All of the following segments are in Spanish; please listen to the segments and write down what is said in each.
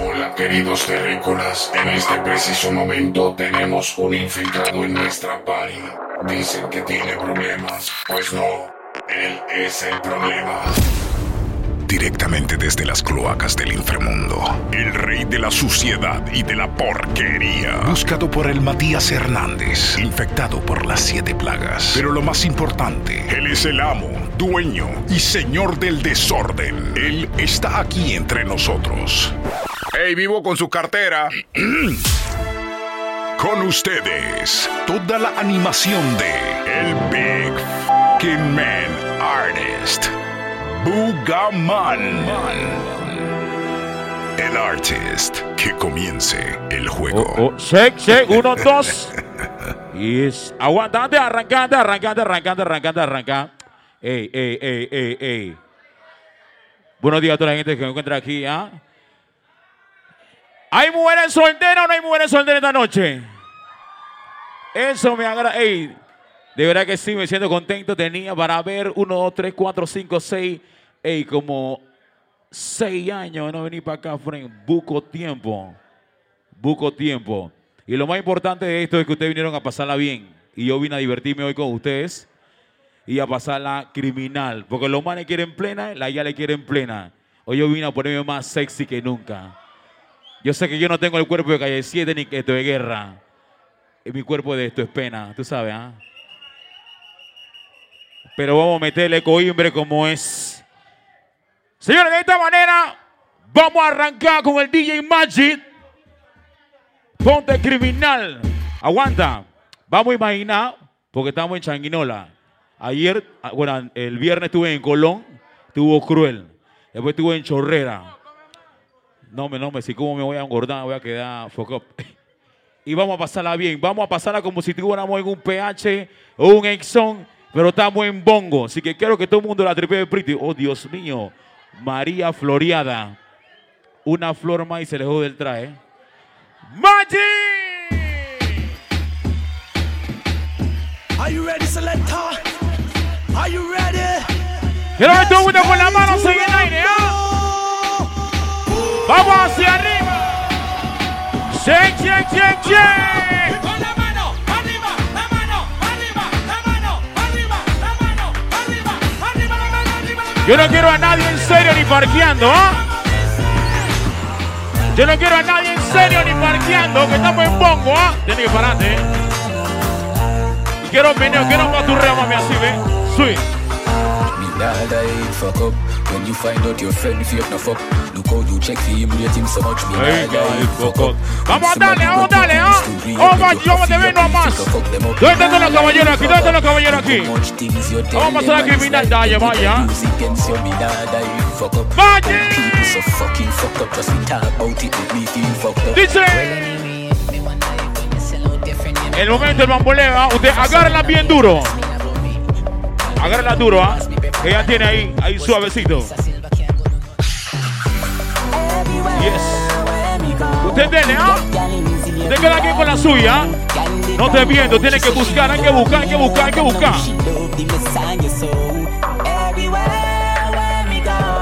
Hola queridos terrícolas, en este preciso momento tenemos un infiltrado en nuestra party. Dicen que tiene problemas, pues no, él es el problema. Directamente desde las cloacas del inframundo, el rey de la suciedad y de la porquería, buscado por el Matías Hernández, infectado por las siete plagas. Pero lo más importante, él es el amo, dueño y señor del desorden. Él está aquí entre nosotros. ¡Hey, vivo con su cartera! con ustedes, toda la animación de El Big Fucking Man Artist. Bugaman. El artist. Que comience el juego. Oh, oh, shake, shake, uno, dos. Yes. Aguantante, arrancante, arrancante, arrancante, arrancante, arrancante. Ey, ey, ey, ey, ey. Buenos días a toda la gente que me encuentra aquí, ¿ah? ¿Hay mujeres solteras o no hay mujeres solteras esta noche? Eso me agrada. Ey, de verdad que sí, me siento contento. Tenía para ver uno, dos, tres, cuatro, cinco, seis. Ey, como seis años no venir para acá, friend. Buco tiempo. Buco tiempo. Y lo más importante de esto es que ustedes vinieron a pasarla bien. Y yo vine a divertirme hoy con ustedes y a pasarla criminal. Porque los manes quieren plena, la ya le quieren plena. Hoy yo vine a ponerme más sexy que nunca. Yo sé que yo no tengo el cuerpo de calle 7 ni que de guerra. Y mi cuerpo de esto es pena, tú sabes, ¿ah? Pero vamos a meterle coimbre como es. Señores, de esta manera vamos a arrancar con el DJ Magic. Ponte criminal. Aguanta. Vamos a imaginar, porque estamos en Changuinola. Ayer, ah, bueno, el viernes estuve en Colón, estuvo cruel. Después estuve en Chorrera. No me, no me, si como me voy a engordar, voy a quedar foco. Y vamos a pasarla bien. Vamos a pasarla como si estuviéramos en un PH o un Exxon, pero estamos en bongo. Así que quiero que todo el mundo la tripe de Pretty. Oh, Dios mío. María Floreada. Una flor más y se le jode el traje. ¡Magic! Are you ready, selector? Are you ready? Quiero ver todo el mundo con la mano en el aire, ¿ah? Vamos hacia arriba. Shake, shake, shake, shake. Con la mano arriba, la mano arriba, la mano arriba, la mano arriba, arriba, la mano arriba, la mano. Yo no quiero a nadie en serio ni parqueando, ¿ah? Yo no quiero a nadie en serio ni parqueando, que estamos en bongo, ¿ah? Tienes que pararte, ¿eh? Quiero meneo, quiero maturreo, mami, así, ¿ve? Sweet. Me nah die fuck up When you find out your friend fake no fuck Look how you check for him, rate him so much Me Hey, guy, fuck up Vamos a darle, vamos a darle, ¿ah? Oh, my, vamos de menos a más. ¿Dónde están los caballeros aquí? ¿Dónde están los caballeros aquí? Vamos a pasar a criminal, vaya, vaya. Vaya. So fucking fucked up Just talk about it Make me feel fucked up Dice. El momento del bamboleo, ¿ah? Usted agárrala bien duro. Agárrala duro, ¿ah? Que ya tiene ahí, ahí suavecito. Yes. Usted tiene, ¿ah? Usted queda aquí con la suya. No te viendo, tiene que buscar, hay que buscar, hay que buscar, hay que buscar.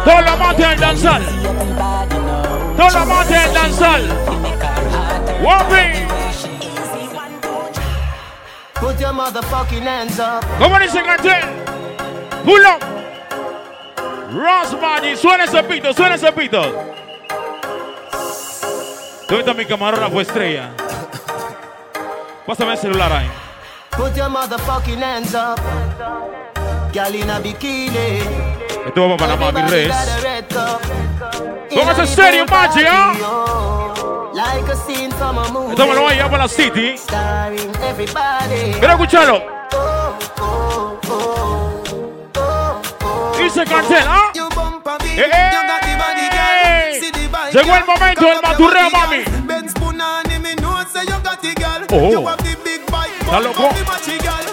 Toda la mate del danzal. Toda la mate del danzal. Wapi. Put your motherfucking hands up. ¿Cómo dice cartel? Ross Magic, suena ese pito, suena ese pito. ¿Dónde está mi camarógrafo estrella? Pásame el celular ahí. Put your motherfucking hands up. Girl in a bikini. Esto va para Panamá, mi res. In a serio, Magic, ¿ah? Like a scene from a movie. Esto me lo voy a llevar para la City. Starring everybody. See the bike, Llegó el girl. momento Cock del up your maturreo, body, mami. girl. Ben spoon on him, he know say you got the girl. Oh. You have the big bike, Está bump loco. up the matchy, girl.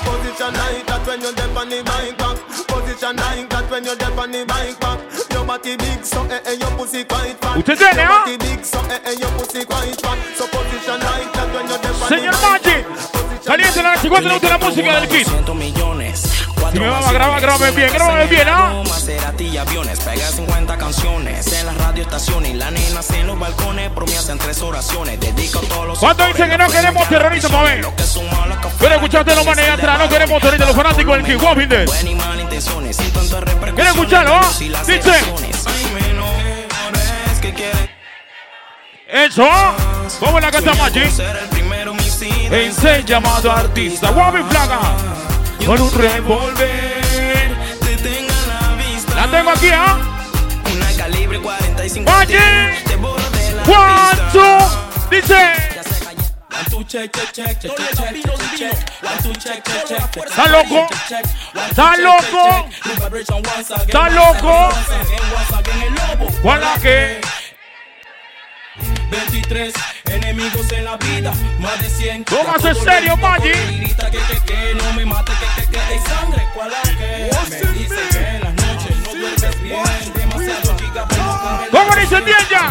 Position like that when you dip on the bike back. Position like that when you dip on the bike back. Your body big, so eh eh, your pussy quite fat. Usted tiene, Your ¿ah? body big, so eh eh, your pussy quite fat. So position like that when you dip on the Señor bike Magic. Caliente la noche, ¿cuánto le gusta la música del kit? Si me vamos, graba, graba bien, bien, ¿Cuánto dicen que no queremos terrorismo, a ver? Pero los manes atrás, no queremos terrorismo, los fanáticos del King ¿Quieres escucharlo, ah? Dice. Eso, ¿cómo la cantamos allí? En llamado artista, Wami Flaga con un revólver. Te tenga la vista. La tengo aquí, ¿ah? ¿eh? Una calibre 45. ¡Oye! Te de la ¿Cuánto? Pista. Dice. Está loco, está loco, está loco. ¿Cuál la que? 23 enemigos en la vida, más de 100. Póngase serio, Maggi. Grita que, que, que, no me mate, que, que, que, hay sangre. ¿Cuál la que? Me dice que en las noches no duermes bien. Demasiado chica, pero no cabe la- ¿Cómo dice Dienya?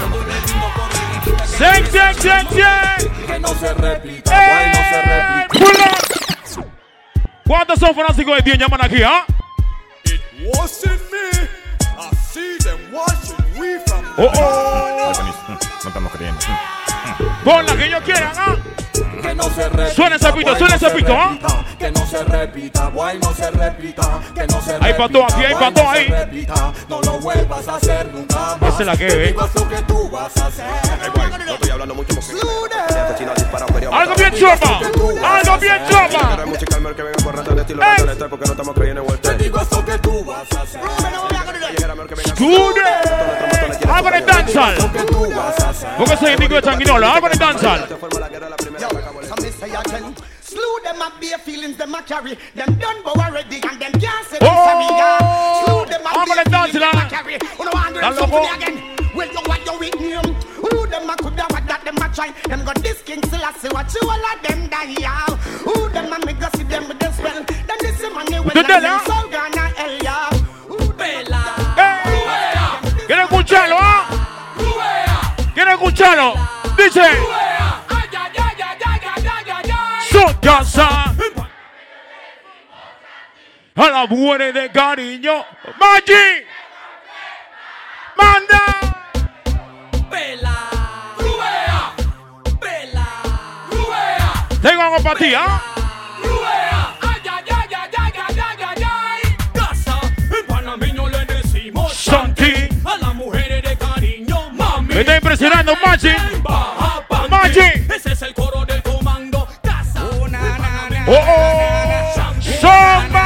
Sen, sen, sen, sen. Que no se repita, guay, no se. ¡Eh! ¿Cuántos son fanáticos de Dienya, llaman aquí, ah? Watching me, I see them watching we from Oh, oh estamos tan creyentes. Pon la que yo quiera, ¿no? Suena ese pito, suena ese pito, no se repita, no Hay patón aquí, hay patón ahí. Esa es la que ve. estoy hablando mucho. Algo bien choma. Algo bien choma. Que. Scooter. Hago el danzal. Soy amigo de Changuinola. Hago el danzal. Forma la guerra la primera que acabó So me say again, slew them up bare feelings them a carry. Them done bow already and them can't say Oh! this sorry, yeah. Slew them up I'm bare gonna dance feelings them now. a carry. Who no want Dale, them something loco. again? Well, you what you with name? Who them a coulda what that them a try? Them got this king still I say what you all of them die, yeah. Who them a me go see them with the spell? Them this money when Usted them dale, ah. so gonna hell, yeah. Who them ¡Eh! ¿Quieren escucharlo, ah? ¿Quieren escucharlo? Dice. Casa. A la muere de cariño. Maggi. Manda. Tengo algo para ti, ¿ah? Santi. A las mujeres de cariño, mami. Me está impresionando, Maggi. Baja Maggi. Ese es el coro. Oh, oh. Samba.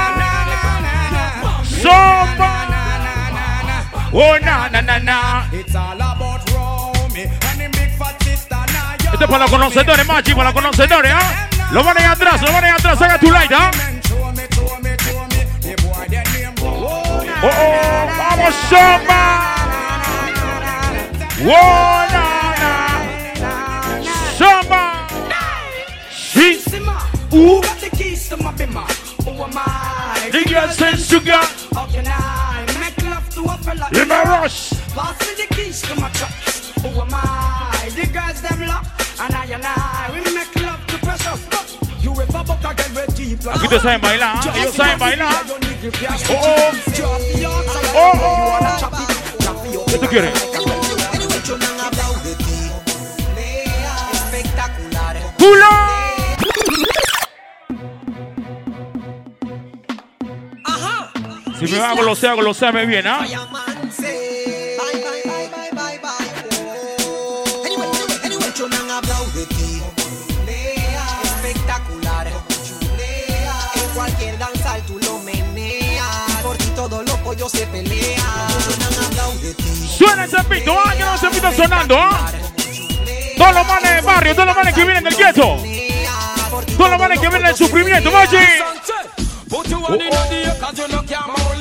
Samba. Oh, na, na, na, na. It's all about Romy and the big fat sister. Este es para los conocedores, Machi, para los conocedores, ¿ah? Lo van a ir atrás, lo van a ir atrás, haga tu like, ¿ah? Oh, Oh, oh, vamos, Samba. Oh, na, na. Samba. Who got the keys to my bimmer? Who am I? The girl says sugar How can I make love to a fella? in my rush. Pass me the keys to my truck. Who am I? The girls them lock. And I and I, we make love to precious. You ever buck a girl with deep ustedes saben bailar, ¿ah? ellos saben bailar. Oh, oh. Oh, oh. ¿Qué tú Si me hago lo sea, lo sea, me viene, ¿ah? Espectacular. En cualquier danzal tú lo meneas. Por ti todos los pollos se pelean. han hablado de ti. Suena ese pito, ¿ah? Que no ese pito sonando, ¿ah? Todos los manes del barrio, todos los manes que vienen del gueto. Todos los manes que vienen del sufrimiento, Machi. Put you on in the air cause you no can hold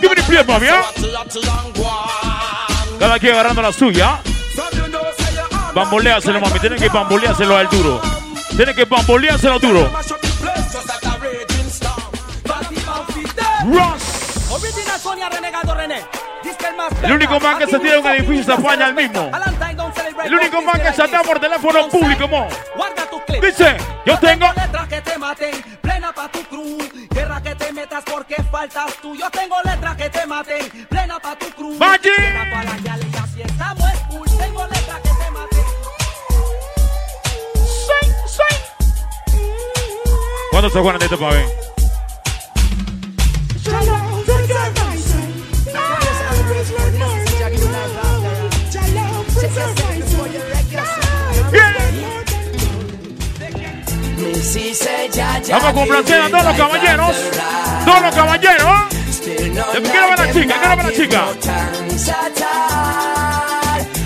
Give me the plate, mami, ¿ah? Cada quien agarrando la suya. Bamboleáselo, mami. Tienen que bamboleárselo al duro. Tienen que bamboleárselo duro. Ross. El único man que se tira en un edificio se apaña el mismo. El único man que chatea por teléfono público, mo. Guarda tu clip. Dice, yo tengo. letras que te maten, plena pa' tu cruz. Guerra que te metas porque faltas tú. Yo tengo letras que te maten, plena pa' tu cruz. Valle. Estamos cool. Tengo letras que te maten. Soy. ¿Cuándo se juegan de esto para ver? Vamos a complacer a todos los caballeros. Todos los caballeros. Quiero ver la chica, quiero ver la chica.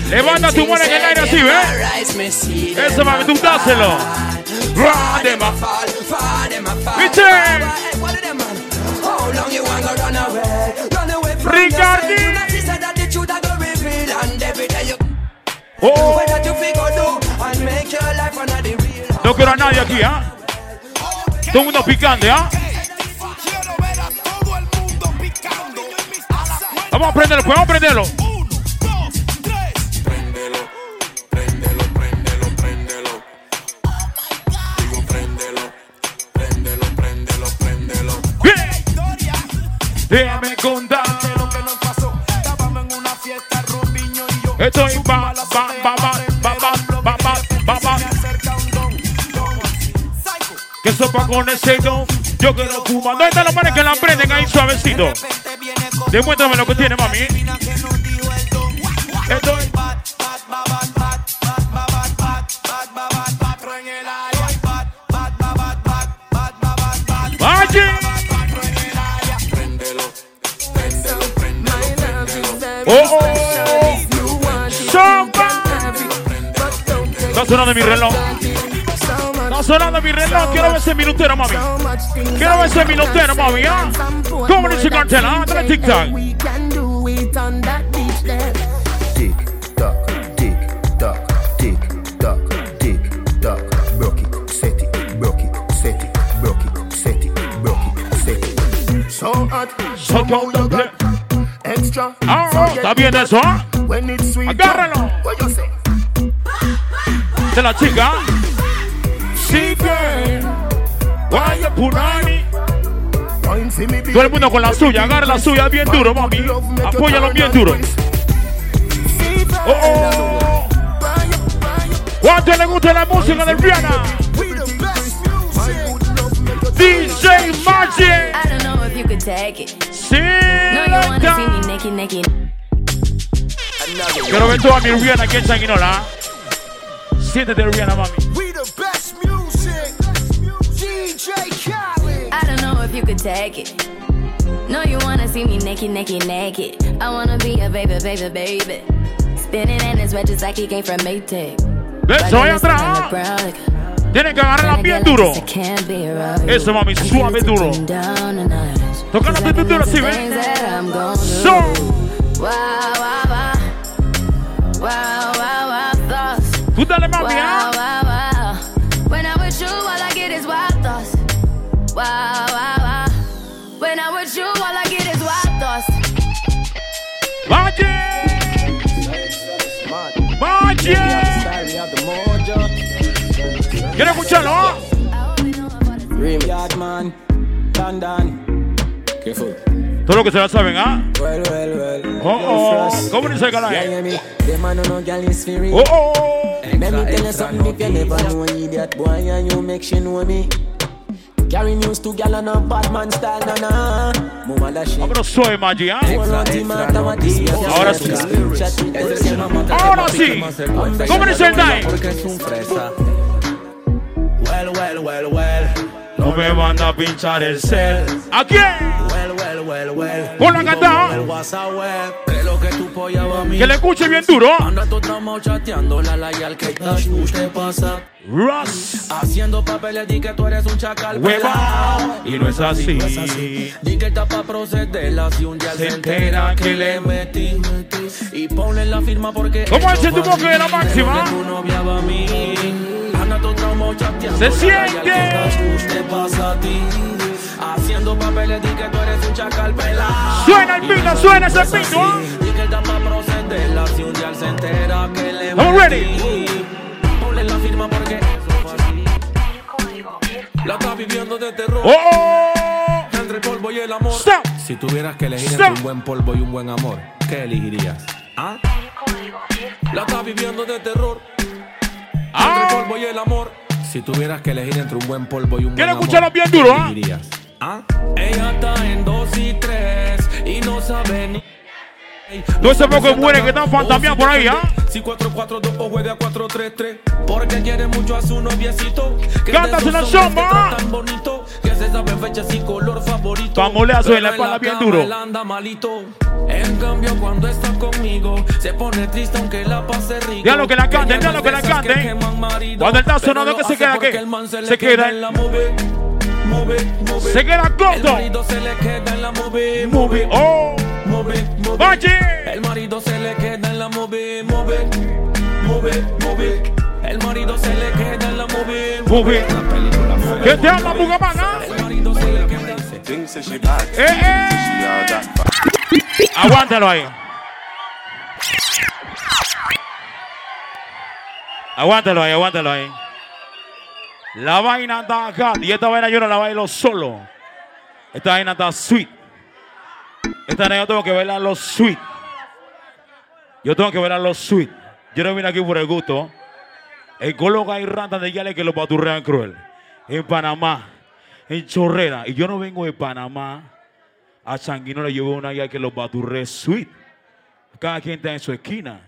Levanta tu mano en el aire así, ¿ves? Eso, mami, tú dáselo. Radema. ¿Viste? Ricardi. Oh. No quiero a nadie aquí, ¿ah? Todo el mundo picante, ¿ah? Vamos a prenderlo, pues vamos a prenderlo. Uno, dos, tres. Prendelo, prendelo, prendelo, prendelo. Digo, prendelo, prendelo, prendelo, prendelo. Déjame contarte lo que nos pasó. Estábamos en una fiesta, Rubiño y yo. Estoy bam, bam, bam. Sopa con ese don. Yo quiero fumar. ¿Dónde están los manes que la prenden ahí suavecito? Demuéstrame lo que tiene, mami. Estoy. Valle. Oh, oh. Está sonando mi reloj. Está sonando mi reloj. Quiero ver ese minutero, mami. Quiero ver ese minutero, mami. ¿ah? ¿Cómo dice cartel? Dale tic-tac. Tick tock, tick tock, tick tock, tick tock. Broke it, set it, broke it, set it, broke it, set it, broke it, set it. So hot, So cold, okay. extra. Ah, está bien eso, ¿ah? When it's sweet, Agárralo. What you say? De la chica. Todo el mundo con la suya. Agarra la suya bien duro, mami. Apóyalo bien duro. Oh, oh. ¿Cuánto le gusta la música de Rihanna? DJ Magic. I don't know if you could take it. Sí. Quiero ver toda mi Rihanna aquí en Sanguinola. Siéntete, Rihanna, mami. I don't know if you could take it. No, you wanna see me naked, naked, naked. I wanna be a baby, baby, baby. Spinning in his red just like he came from Maytag. Beso ahí atrás. Tienen que agarrarla bien duro. Eso, mami, suave duro. Toca la bien duro, así, ¿ves? So. Wow, wow, wow. Wow, wow, wow, thoughts. Tú dale, mami, ¿ah? Quiero escucharlo, ¿ah? Yardman, London. Careful. Todo lo que se la saben, ¿ah? Well, well, well. Oh, oh. ¿Cómo dice el canal? Oh, oh. Let me tell you something if you never know idiot boy and you make she know me. Carry news to gal and a bad man style, na na. Mama da shit. Vámonos suave, Maggi, ¿ah? Ahora Ahora sí. Ahora sí. ¿Cómo dice el Dai? Well, well. No me manda a pinchar el cel. ¿A quién? Well, well, well, well. Con la cantada. El WhatsApp web. De lo que tú polla a mí. Que le escuche bien duro. Russ. Haciendo papeles di que tú eres un chacal Hueva. Y no es así. Di que está pa' procederla si un día Se entera que le metí. Y ponle la firma porque. ¿Cómo es tu boca de la máxima? Tu novia va a mí. Se siente. que dash te pasa a ti. Haciendo papeles di que tú eres un chacal pelao. Suena el pito, suena ese pito. Di que está pa' procederla si un día se entera que le Vamos, metí. ready. Ponle la firma porque. La está viviendo de terror. ¡Oh! Entre el polvo y el amor. Stop. Si tuvieras que elegir Stop. entre un buen polvo y un buen amor, ¿qué elegirías? ¿Ah? La está viviendo de terror. Entre el polvo y el amor. Si tuvieras que elegir entre un buen polvo y un buen Quiero amor, escucharlo bien ¿qué duro, ¿ah? ¿Ah? Ella está en dos y tres y no sabe ni. Todo ese poco de mujeres que están fantameando por ahí, ¿ah? Si 4-4-2 o juega 4-3-3 Porque quiere mucho a su noviecito que de una que samba. tratan bonito Que se saben fechas y color favorito Pangoleazo en la espalda bien duro. anda malito En cambio cuando está conmigo Se pone triste aunque la pase rico Ya lo que la canten, ya lo no que la que canten. marido, Cuando está sonando, ¿qué se queda man se, Se queda en la movie Move, move. Se queda corto. El se le queda en la movie Movie. Oh. Move, move. El marido se le queda en la movie, move, move, move. El marido se le queda en la movie, Movie. ¿Qué te habla, Bugamán, ah? El marido se le queda. Bad. Eh, eh. Aguántalo ahí. Aguántalo ahí, aguántalo ahí. La vaina está acá. Y esta vaina yo no la bailo solo. Esta vaina está sweet. Yo tengo que bailarlo sweet. Yo tengo que bailarlo sweet. Yo no vine aquí por el gusto. En Colombia hay ratas de yale que lo paturrean cruel. En Panamá, en Chorrera. Y yo no vengo de Panamá. A Sanguino le llevo una guía que los baturre sweet. Cada quien está en su esquina.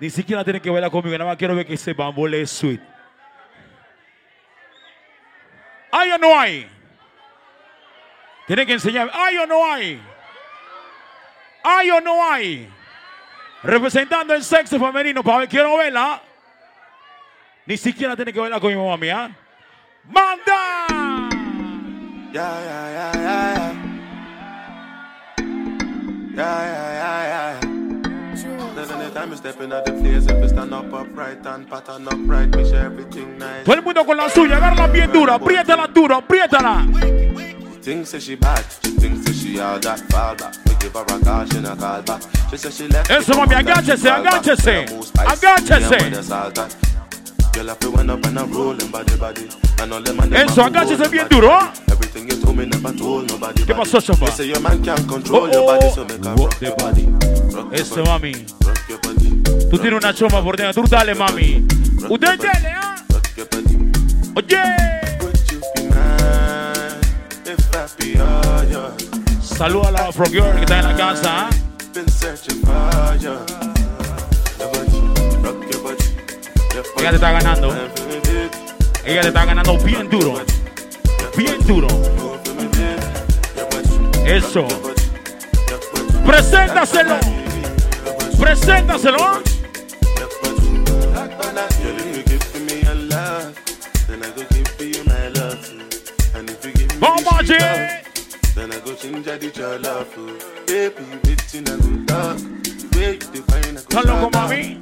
Ni siquiera tiene que verla conmigo. Nada más quiero ver que ese bambole es sweet. ¿Hay o no hay? Tiene que enseñar. ¿Hay o no hay? ¿Hay o no hay? Representando el sexo femenino. Para ver, quiero verla. Ni siquiera tiene que verla con mi mamá mía. ¡Manda! You stand up upright and pattern upright, make sure everything nice. Todo el mundo con la suya. Agarra bien dura. Apriétala duro. Apriétala. Thinks that she bad, she thinks she all that fall back. Give her a call, she not call back. She says she left. Eso, me mami, come back, she agáchese, call back. agáchese, Better move spice, agáchese. yeah, with the salt and- Girl, I feel when up and I'm rolling body body. And all them and them Eso, a fool agáchese nobody. bien duro. Everything you told me never told nobody. ¿Qué pasó, Chomba? They say your man can't control Oh, your body, so make her rock your body. Rock your Eso, body, mami. rock your body, Tú tienes una choma por dentro. Tú dale, mami. Usted dale, ¿ah? rock your body. Oye. Would you be mine if I be all yours? Saluda a la Afro que está en la casa. ¿ah? Ella te está ganando. Ella te está ganando bien duro. Bien duro. Eso. Preséntaselo. Preséntaselo. ¿ah? Vamos, the go change the your love too. Baby, waiting I go talk. The way you define I go ¿Estás loco, shout out. mami?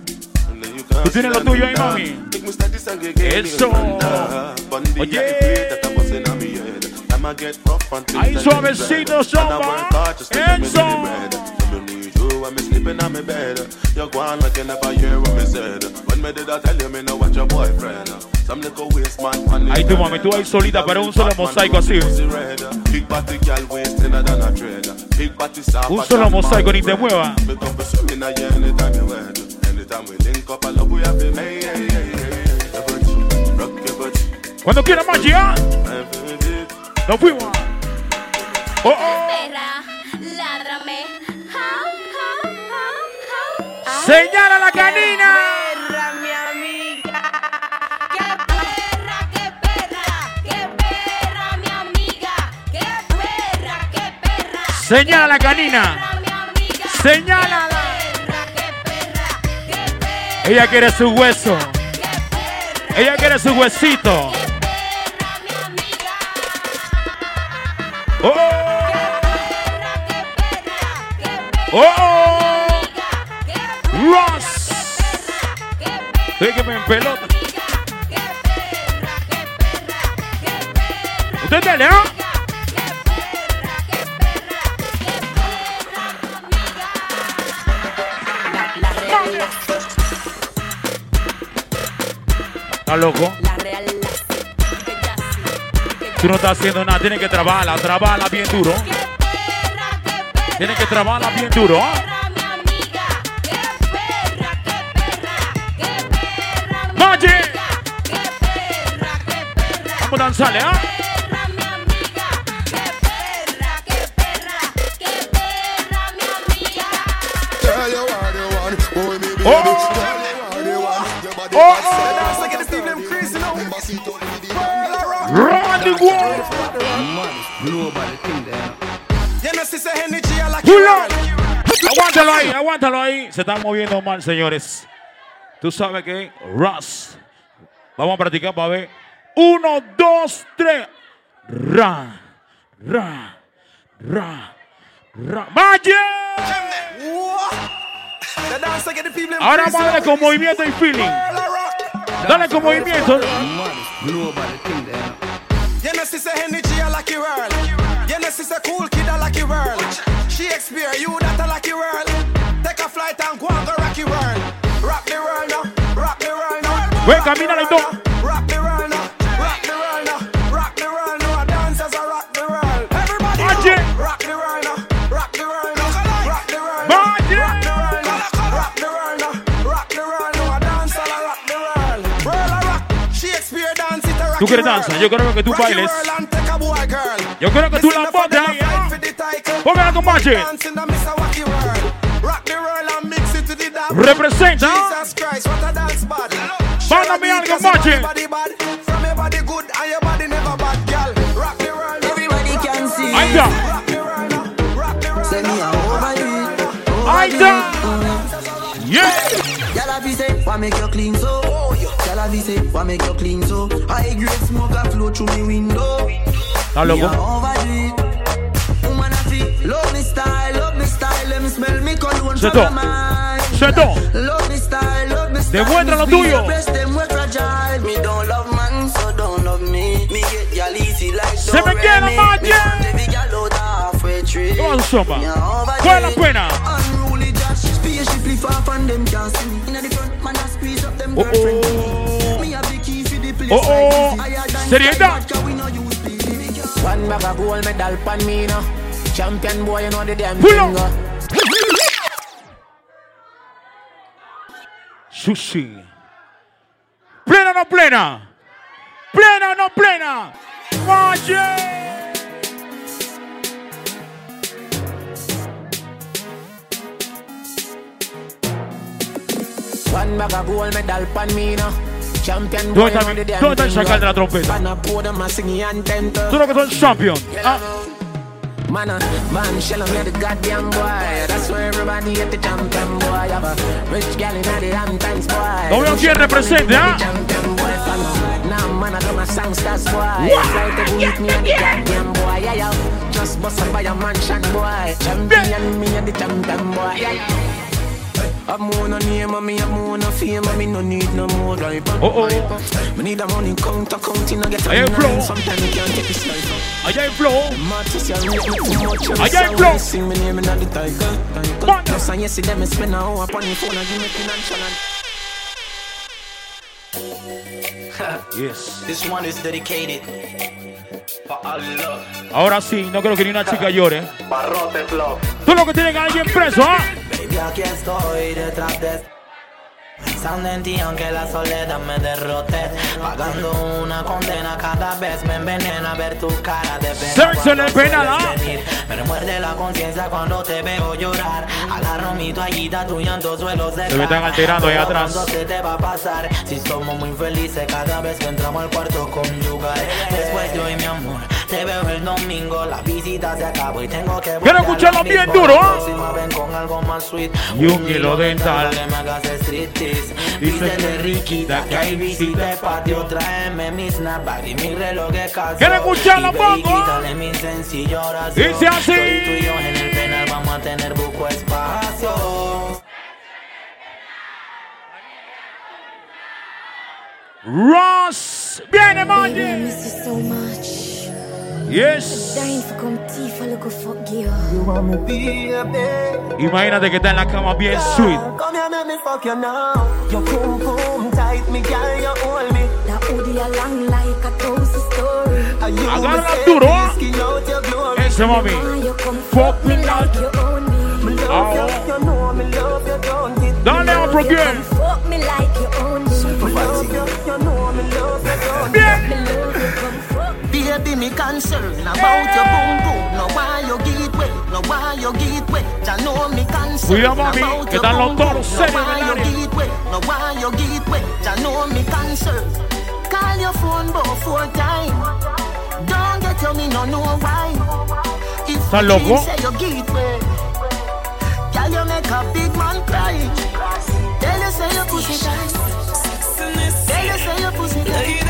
And then you can't Tú tienes lo stand tuyo me ahí, down. mami. Make me start this and get get me Eso. under. Bundy, Oye. I pray that I'm busting on me head. I'ma get rough and things Ahí that suavecito, get red. And I Zomba. work hard just to get me Eso. daily bread. I don't need you when me sleeping on my bed. You're gone like you never hear what me said. When me did I tell you me no want your boyfriend? Ahí tú, bed. mami, tú ahí solita, pero un solo mosaico así. Un solo mosaico, ni te mueva. Me come swimming a you anytime you wed. Anytime we perra. Qué perra, Ella quiere su hueso. Ella quiere su huesito. Oh, oh. Ross. Déjeme en pelota. Usted dale, ¿ah? ¿Estás loco? Tú no estás haciendo nada, tienes que trabajarla, trabajarla bien duro. Tienes que trabajarla bien duro. ¿ah? Magic. Vamos a danzarle, ¿ah? Oh, Aguántalo ahí, aguántalo ahí. Se están moviendo mal, señores. Tú sabes que Russ. Vamos a practicar para ver. Uno, dos, tres. Ra, ra, ra, ra. Them Ahora vamos a darle con movimiento y feeling. Dale con movimiento. Global thing there. You know, sister energy, like you world. You know, sister cool kid, like you world. Shakespeare, you that a lucky world. Take a flight and go and go rock you world. Rock the world now, rock the world now. Ven, camina y todo. Rock the world Tú quieres danza, yo quiero que tú bailes. Yo quiero que tú la botas. Ponme algo magic. Representa. Mándame algo magic. Ahí está. Ahí está. Yeah. Y'all have to say, why make you clean so? Gyal a fi say, why make you clean so? High grade smoke a flow through me window. ¿Estás Me a loco? overdo it. Woman a fi love me style, love me style. Let me smell me cologne C'est from tout. my mind. C'est tout. Love me style, love me style. Demuestra lo Me feel tuyo. your breast, them we fragile. Me don't love man, so don't love me. Me get gyal easy like Se me don't quiere, me. Magic. Me want every gyal out halfway tree. ¿Qué más sopa? Me a overdo ¿Cuál es la it. pena? Unruly judge, spaceship far from them can't see me. Inna the front, man, I squeeze up them Oh, girlfriend. Oh, like oh. this. Higher than Seriedad. vodka, we no use speed. One bag of gold medal pan me now. Champion boy, you know the damn Pull thing. up. uh. Sushi. ¿Plena no plena? ¿Plena no plena? Magic. One bag of gold medal pan me now. Champion ¿Dónde boy, you está know mi- the damn dónde está el thing, chacal de la trompeta? Tú lo que son champion. Ah, Man, man, shell on the goddamn boy. That's why everybody hate the champion boy. Have a rich gal in the Hamptons boy. No veo quién represente, ¿ah? Boy. Nah, man, I my songsters boy. Wow, It's like the yeah, with me and the yeah. goddamn boy. Yeah, yeah. Just bust up by a mansion boy. Champion, me and the champion boy. Yeah, yeah. I'm more no name and me, I'm more no fame and me no need no more life. Oh, oh. Me need a money counter counting I get a Ahí hay flow. Sometimes you can't take this life up. allá hay flow. Martis, you rate me too much. and Allá hay so flow. Sing me name in the title. Manda. Plus, and you see them spend a hour upon your phone and give me financial and Yes. This one is dedicated for all love. Ahora sí, no creo que ni una chica llore. Barrote flow. Tú lo que tienen a alguien preso, ¿ah? Baby, aquí estoy detrás de Pensando en ti aunque la soledad me derrote Pagando una condena cada vez me envenena ver tu cara de ¿ah? venir. Me remuerde la conciencia cuando te veo llorar Agarro mi toallita, Se me están ahí atrás. pronto se te va a pasar Si somos muy felices cada vez que entramos al cuarto conyugal Después de hoy mi amor, te veo el domingo La visita se acabó y tengo que Quiero escucharlo lo bien duro, Y un hilo dental. que Dice Vístete riquita que hay visita de patio Tráeme mi snapback y mi reloj de casa. ¿Quiere escucharlo, oración. Dice así. Tú y yo en el penal vamos a tener buco espacio. Ross. Viene, Magic. Yes. Imagínate que está en la cama bien sweet. Duro. Ese mami. Fuck me. Oh. Baby, me concern about your boom boom. No why you get wet, no why you get wet. Ya know me concern Cuida, mami, about que your están los boom boom. toros No serios en why el you área. get wet, no why you get wet. Ya know me concern. Call your phone about four times. Don't get you me no know why. If ¿Estás you loco? say you get wet, girl you make a big man cry. Tell you say your pussy tight. Tell you say your pussy tight.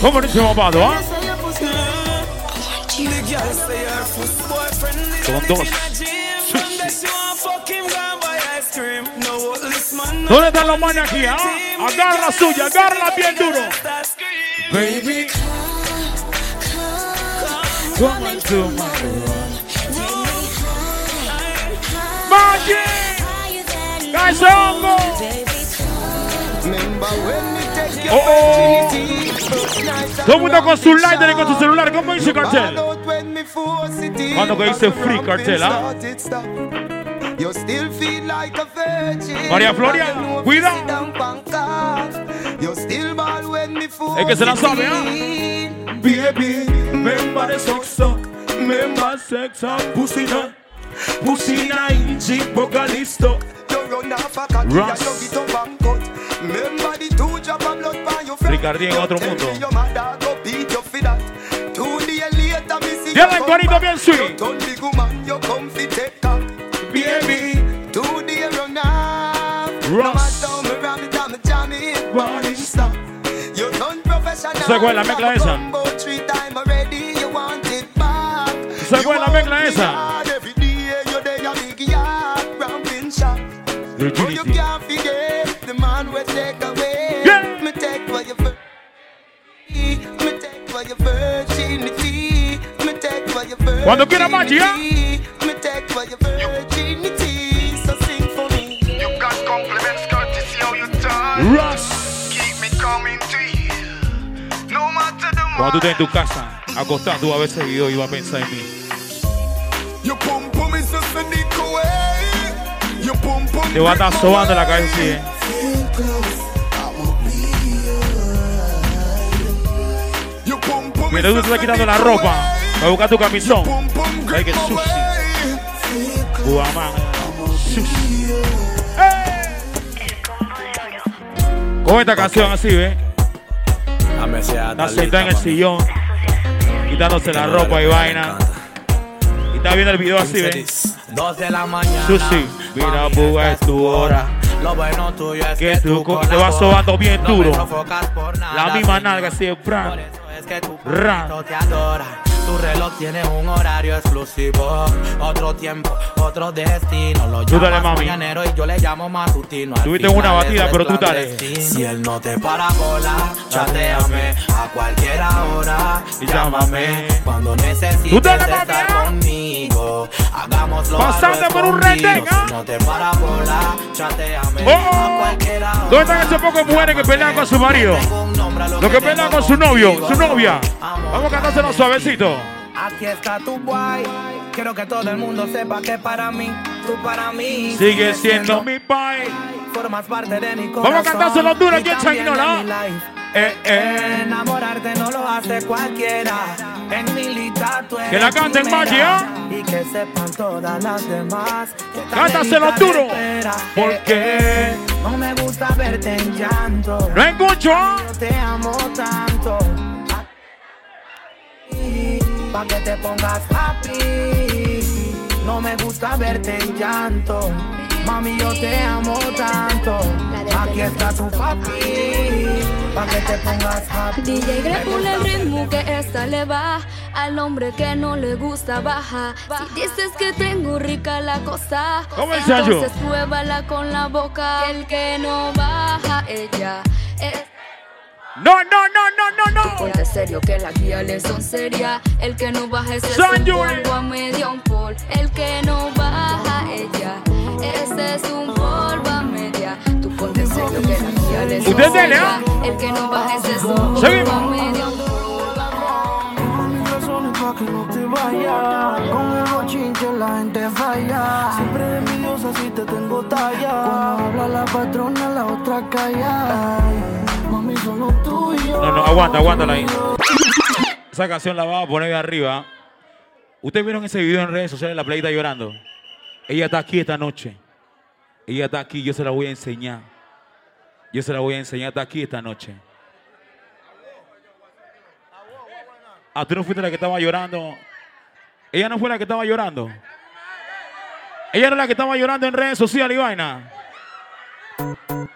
¿Cómo dice mamado, Tell you say your. Son dos. ¿Dónde están los manes aquí, ah? Agarra la suya, agarra bien duro. Baby, come into my world. Magic! ¡Guys, hongo! Remember when me take your Oh, oh. virginity first night Todo el mundo con su lighter y con su celular. ¿Cómo dice cartel? Cuando que dice free cartel, ¿ah? María Floria, cuida. Es que se la sabe, ¿ah? Baby, remember the sex up, remember sex up, pussy nut, pussy nine, jeep vocalisto. You run off a cocky Russ. and you get up and cut. Remember the two Ricardín en otro mundo. corito bien sweet. Big woman, you come fi take cock. Baby, Two days run virginity. Me take for your virginity. Cuando quiera Maggi. Me take for your virginity. So sing for me. You got compliments, courtesy how you talk. Russ. Keep me coming to you. No matter the Cuando tú estés en tu casa, acostado, tú vas a ver ese video y vas a pensar en mí. Your pum pum is just a nick away. Your pum pum. Te va a estar sobando la cabeza así, eh. Mientras tú te estás quitando la ropa, va a buscar tu camisón. Ay, que sushi. Guamán. Sushi. Con esta canción así, ¿ves? Está sentada en el sillón, quitándose la ropa y vaina. Y está viendo el video así, ¿ves? Dos de la mañana. Sushi, mira, buga, es tu hora. Lo bueno tuyo es Que que tú te vas sobando bien duro. La misma nalga así que tu perrito te adora. Tu reloj tiene un horario exclusivo. Otro tiempo, otro destino. Lo Tú dale, mami. y yo le llamo matutino. Tuviste una batida, pero tú dale. Si él no te para bola, chateame a cualquier hora. Y Llámame cuando Tú necesites estar conmigo. Hagámoslo Pasando por un retén, ¿ah? No te para bola, chateame Oh. a cualquier hora. ¿Dónde están esas pocas mujeres que pelean con su marido? Los que pelean con su novio, su novia. Vamos a cantárselo suavecito. Aquí está tu boy. Quiero que todo el mundo sepa que para mí, tú para mí. Sigue siendo mi pai. Formas parte de mi corazón. Vamos a cantárselo duro aquí en life. Eh, eh. Enamorarte no lo hace cualquiera. En mi lista tú eres Que la canten, ¿ah? Y que sepan todas las demás. Cántaselo duro. te espera. Porque No me gusta verte en llanto. no escucho. Yo te amo tanto. Pa' que te pongas happy. No me gusta verte en llanto. Mami, yo te amo tanto. Aquí está tu papi. Pa' que te pongas happy. DJ Grepule el ritmo que esta le va al hombre que no le gusta baja. Si dices que tengo rica la cosa, entonces pruébala con la boca. El que no baja ella es No, no, no, no, no, no. Ponte serio que las guiales son serias. El que no baja es un Yuri. polvo a media un pol. El que no baja ella. Ese es un polvo a media. Tú ponte serio que las guiales son serias. El que no baja es un polvo a media un Mis razones pa' que no te vayas. Con el bochinche la gente falla. Siempre envidiosa si te tengo talla. Cuando habla la patrona, la otra calla. Aguanta, aguántala ahí. Esa canción la vamos a poner arriba. Ustedes vieron ese video en redes sociales, la playita llorando. Ella está aquí esta noche. Ella está aquí, yo se la voy a enseñar. Yo se la voy a enseñar, está aquí esta noche. Ah, tú no fuiste la que estaba llorando. Ella no fue la que estaba llorando. Ella no es la que estaba llorando en redes sociales y vaina.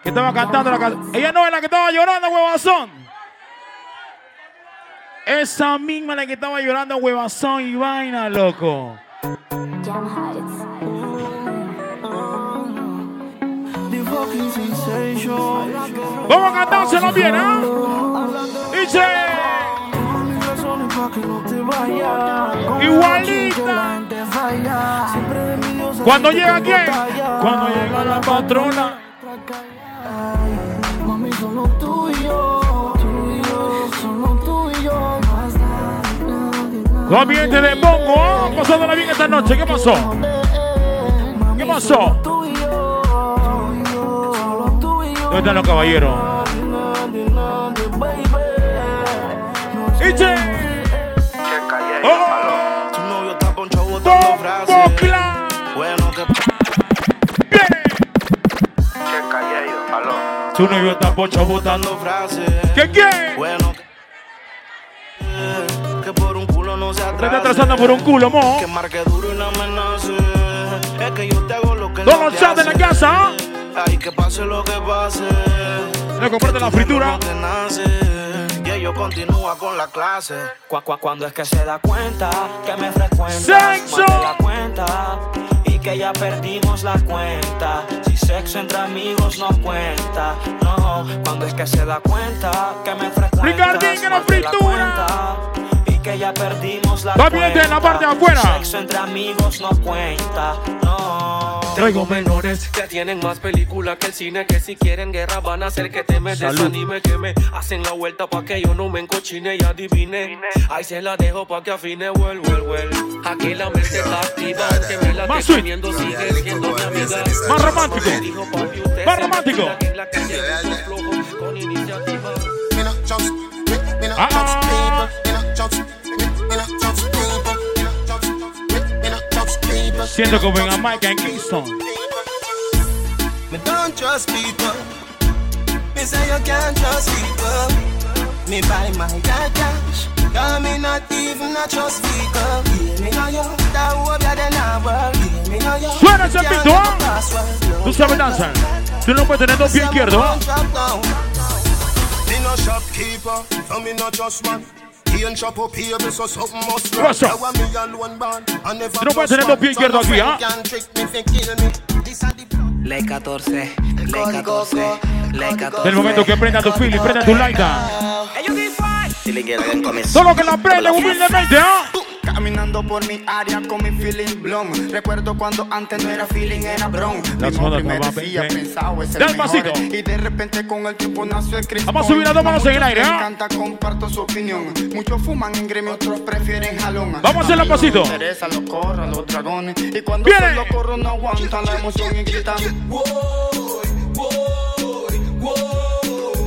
Que estaba cantando la canción. Ella no es la que estaba llorando, huevazón. Esa misma la que estaba llorando, huevazón y vaina, loco. Vamos a cantárselo bien, ¿ah? Dice. Con el Igualita. Cuando llega quién? Cuando llega la patrona. Ambientes de Bongo. Pasándola bien esta noche. ¿Qué pasó? ¿Qué pasó? ¿Dónde están los caballeros? Dice. Oh. Tu ellos, aló. Su novio está pocho botando frases. ¿Qué qué? Bueno, un atrase. está atrasando por un culo, mo. Que marque duro y no amenace. Es que yo te hago lo que te en la casa. Ay, que pase lo que pase. Le comparte la fritura. No te nace. Y ellos continúa con la clase. Cu- cu- Cuando es que se da cuenta que me frecuenta Sexo. la cuenta y que ya perdimos la cuenta. Si sexo entre amigos no cuenta, no. Cuando es que se da cuenta que me frecuenta Ricardín, de la fritura. Que ya perdimos la Va bien en la parte de afuera. Sexo entre amigos no cuenta, no. Traigo menores que tienen más película que el cine que si quieren guerra van a hacer que te me Salud. desanime que me hacen la vuelta pa' que yo no me encochine y adivine ahí se la dejo pa' que afine well well well aquí la mente está activa aunque me la Más poniendo sigue siendo mi amiga Más romántico. Más romántico. que con iniciativa Ah, ah. Siento como en Jamaica en Kingston. Me don't trust people. Me say you can't trust people. Me buy my dad cash. Cause me not even a trust people. Yeah, me know you. That hope you then I work. Yeah, me know you. Suena ese pito, ¿ah? Tú sabes danzar. Tú no puedes tener dos pies izquierdos. ¿ah? Me no shopkeeper, so me no just man. And shop up here, so something must run. What's up? Me alone born, I never no puedes trust tener dos pies izquierdos aquí, ¿ah? can trick me, fi kill me. This a the Ley 14, ley 14, ley 14. Del momento que prenda tu fili, prenda tu laita. Solo que la prende humildemente, ¿ah? Caminando por mi área con mi feeling blonde. Recuerdo cuando antes no era feeling, era bron. Mi mami me decía, es el mejor. Y de repente con el tiempo nació el crispón. Vamos a subir las dos manos en el aire, Me ¿ah? encanta, comparto su opinión. Muchos fuman en gremio, otros prefieren jalón. Vamos a hacerlo pasito. Me interesan los corros, los dragones. Y cuando Viene. solo corro no aguantan la emoción y gritan.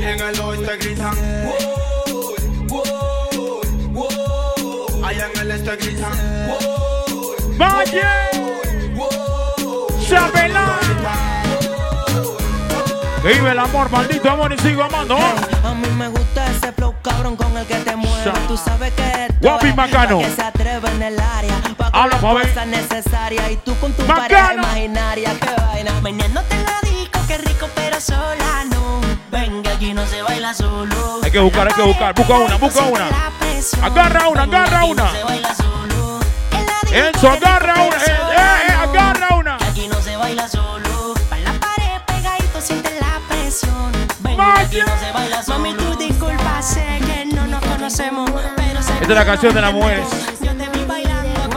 En el oeste gritan. Allá en el este gritan. ¡Valle! ¡Chabelán! Que vive el amor, maldito amor, y sigo amando. A mí me gusta ese flow cabrón con el que te mueves. Tú sabes que esto Guapi pa' que se atreve en el área. Pa' con Habla, las cosas necesarias. Y tú con tu pareja imaginaria. Qué vaina. Meneándote en la sola no. Venga, aquí no se baila solo. Hay que buscar, hay que buscar. Busca una, busca una. Agarra una, agarra una. Eso, agarra una. Eh, eh, eh, agarra una. Aquí no se baila solo. Pa' la pared pegadito, siente la presión. Ven, Vaya. aquí no se baila solo. Mami, tú disculpa Esta es la canción de las mujeres.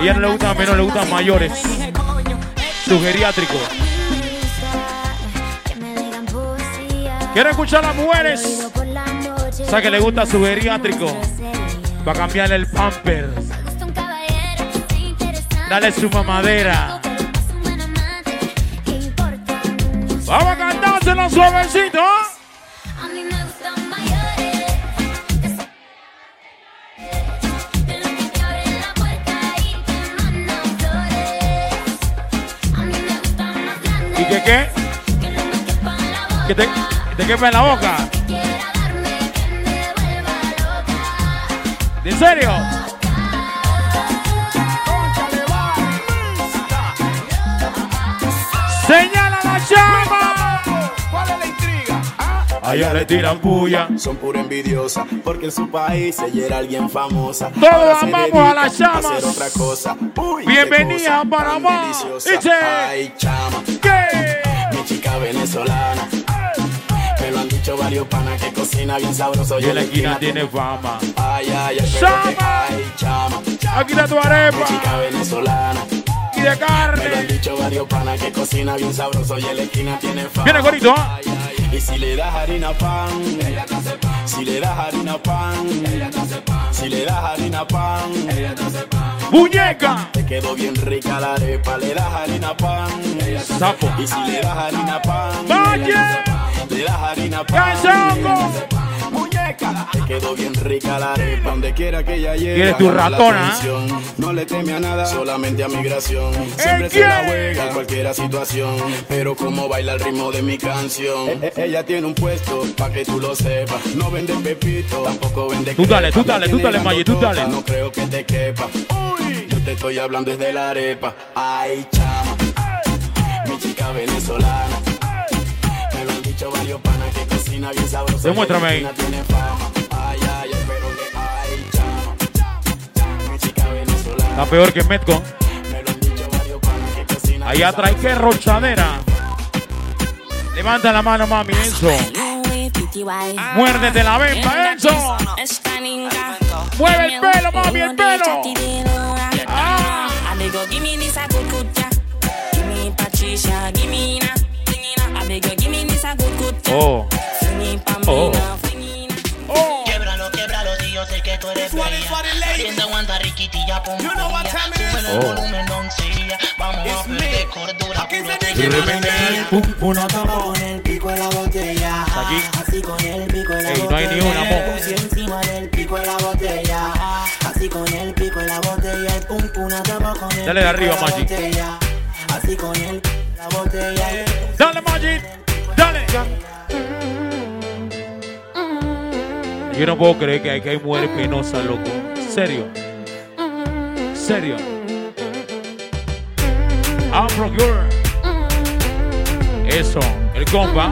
Ella no le gustan menores, le gustan mayores. Su geriátrico. Quiero escuchar a las mujeres. O sea que le gusta su geriátrico. Va a cambiarle el pamper. Dale su mamadera. Vamos a cantárselo suavecito. ¿Y qué qué? ¿Que te, te quepa en la boca? ¿En serio? ¡Señala la llama! ¿Cuál es la intriga? A ella le tiran puya. Son pura envidiosa, porque en su país era alguien famosa. Todos amamos a las a llamas. otra cosa. Uy, qué Bienvenida a Panamá. Ay, chama. Mi chica venezolana. Dicho varios panas que cocina bien sabroso. Y en la esquina tiene fama. Ay, ay, ay, ay, chama. Aquí está tu arepa. Chica venezolana. Y de Me lo han carne. dicho varios panas que cocina bien sabroso y en la esquina tiene fama. Viene gorito, ¿ah? Ay, ay, Y si le das harina pan, ella te hace pan. Si le das harina pan, ella te hace pan. Si le das harina pan, ella te hace pan. ¡Muñeca! Te quedó bien rica la arepa, le das harina pan. ella te hace Sapo. Y si le das harina pan, ¡Valle! Le das harina pan. Muñeca, te quedó bien rica la arepa. Donde quiera que ella llegue, ¿Quieres tu la ratona? No le teme a nada, solamente a migración. Siempre se la juega en cualquier situación. Pero como baila el ritmo de mi canción. E- e- ella tiene un puesto, pa' que tú lo sepas. No vende pepito, tampoco vende Tú dale, tú dale, La tú dale, Maggi, tú dale. No creo que te quepa. Uy, yo te estoy hablando desde la arepa. Ay, chama. Mi chica venezolana. Me lo han dicho varios panas que cocina bien sabroso. Demuéstrame ahí. Y en la esquina tiene fama. Ay, ay, ay, pero que ay, chama. Mi chica venezolana. Está peor que Metcon. Me lo han dicho varios panas que cocina Allá trae que rochadera. Levanta la mano, mami, Enzo. Muérdete la bemba, Enzo. Mueve el pelo, mami, el pelo. Ah. Oh. Oh. Oh. Québralo, québralo, si yo sé que tú eres bella. Haciendo aguanta riquitilla, pum, You know what time it is? Súbele el Oh. volumen. Vamos a cordura, puro De repente, pum. Con el pico en la botella. Aquí. Así con el pico en la Ey, no hay ni una, mo. Puse encima del pico en la botella. Así con el pico en la botella. Y pum, pum, una tapa con el Dale de arriba, Magic. Así con el la botella. Dale, Magic. Dale. Yo no puedo creer que hay, que hay mujeres penosas, loco. Serio. Serio. Afro Girl. Eso, el compa.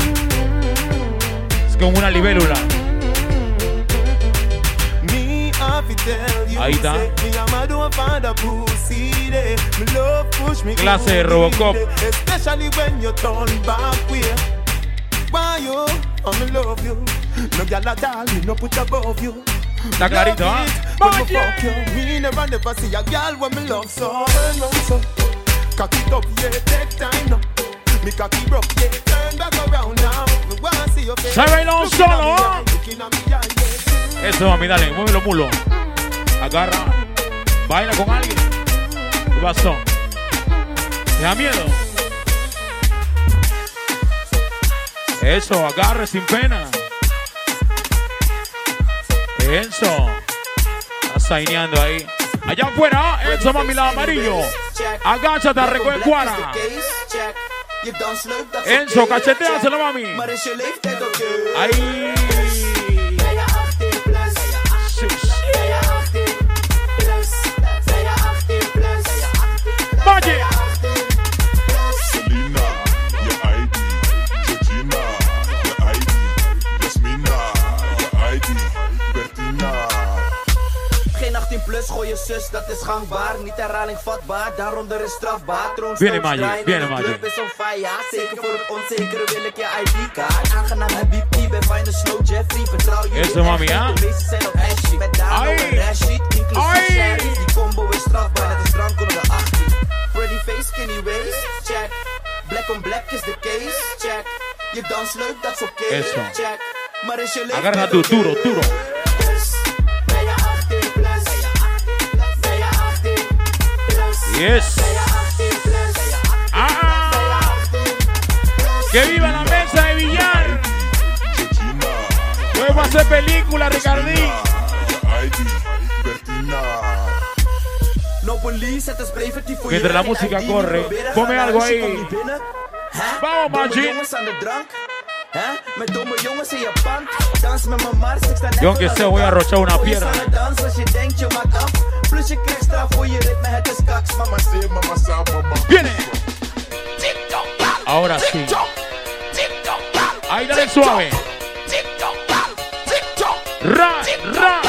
Es como una libélula. Ahí está. Clase de Robocop. Why you? I'm in love you. No gyal at all, me no put above you. Está clarito, ¿ah? When me fuck you, me never never see a girl when me love so. Turn round so, cock it up, yeah, take time now. Me cocky broke, yeah, turn back around now. Me wanna see your face. Se bailó Looking solo. Eso, mami, dale, mueve los mulos. Agarra. Baila con alguien. ¿Qué pasó? ¿Te da miedo? Eso, agarre sin pena. Eso. Está saineando ahí. Allá afuera, eso, mami, la amarillo. Agáchate, cuara. Enzo, cacheteáselo, mami. Ahí. Jasmina, your ID. Bertina. Geen 18 plus, gooi je zus, dat is gangbaar. Niet herhaling vatbaar, daaronder is strafbaar. Troon viene in een Magic. club is on fire. Zeker voor het onzekere wil ik je ID-kaart. Aangenaam Habibi, ben fijne Snow Jeffrey. Vertrouw je Eso, niet mami, ¿ah? De meeste zijn op ashy. Met Dano Ai. en Rashid, inclusief Sherry. Die combo is strafbaar, net is drank onder de 18. Pretty face, skinny waist, check. Black on black is de case, check. Je dans leuk, dat is oké, Eso. check. Maar is je leeftijd Agarra tu duro, duro. Yes. Ben je 18 plus? Ah, Que viva la mesa de billar. Va a hacer película, Ricardín. Mientras la música corre, naar algo ahí. Vamos, Maggi. Yo aunque sea voy a arrochar una pierna. Voor je het is kaks. Mama mama sa, mama. Viene. Ahora sí. Ahí dale suave. Ra, ra.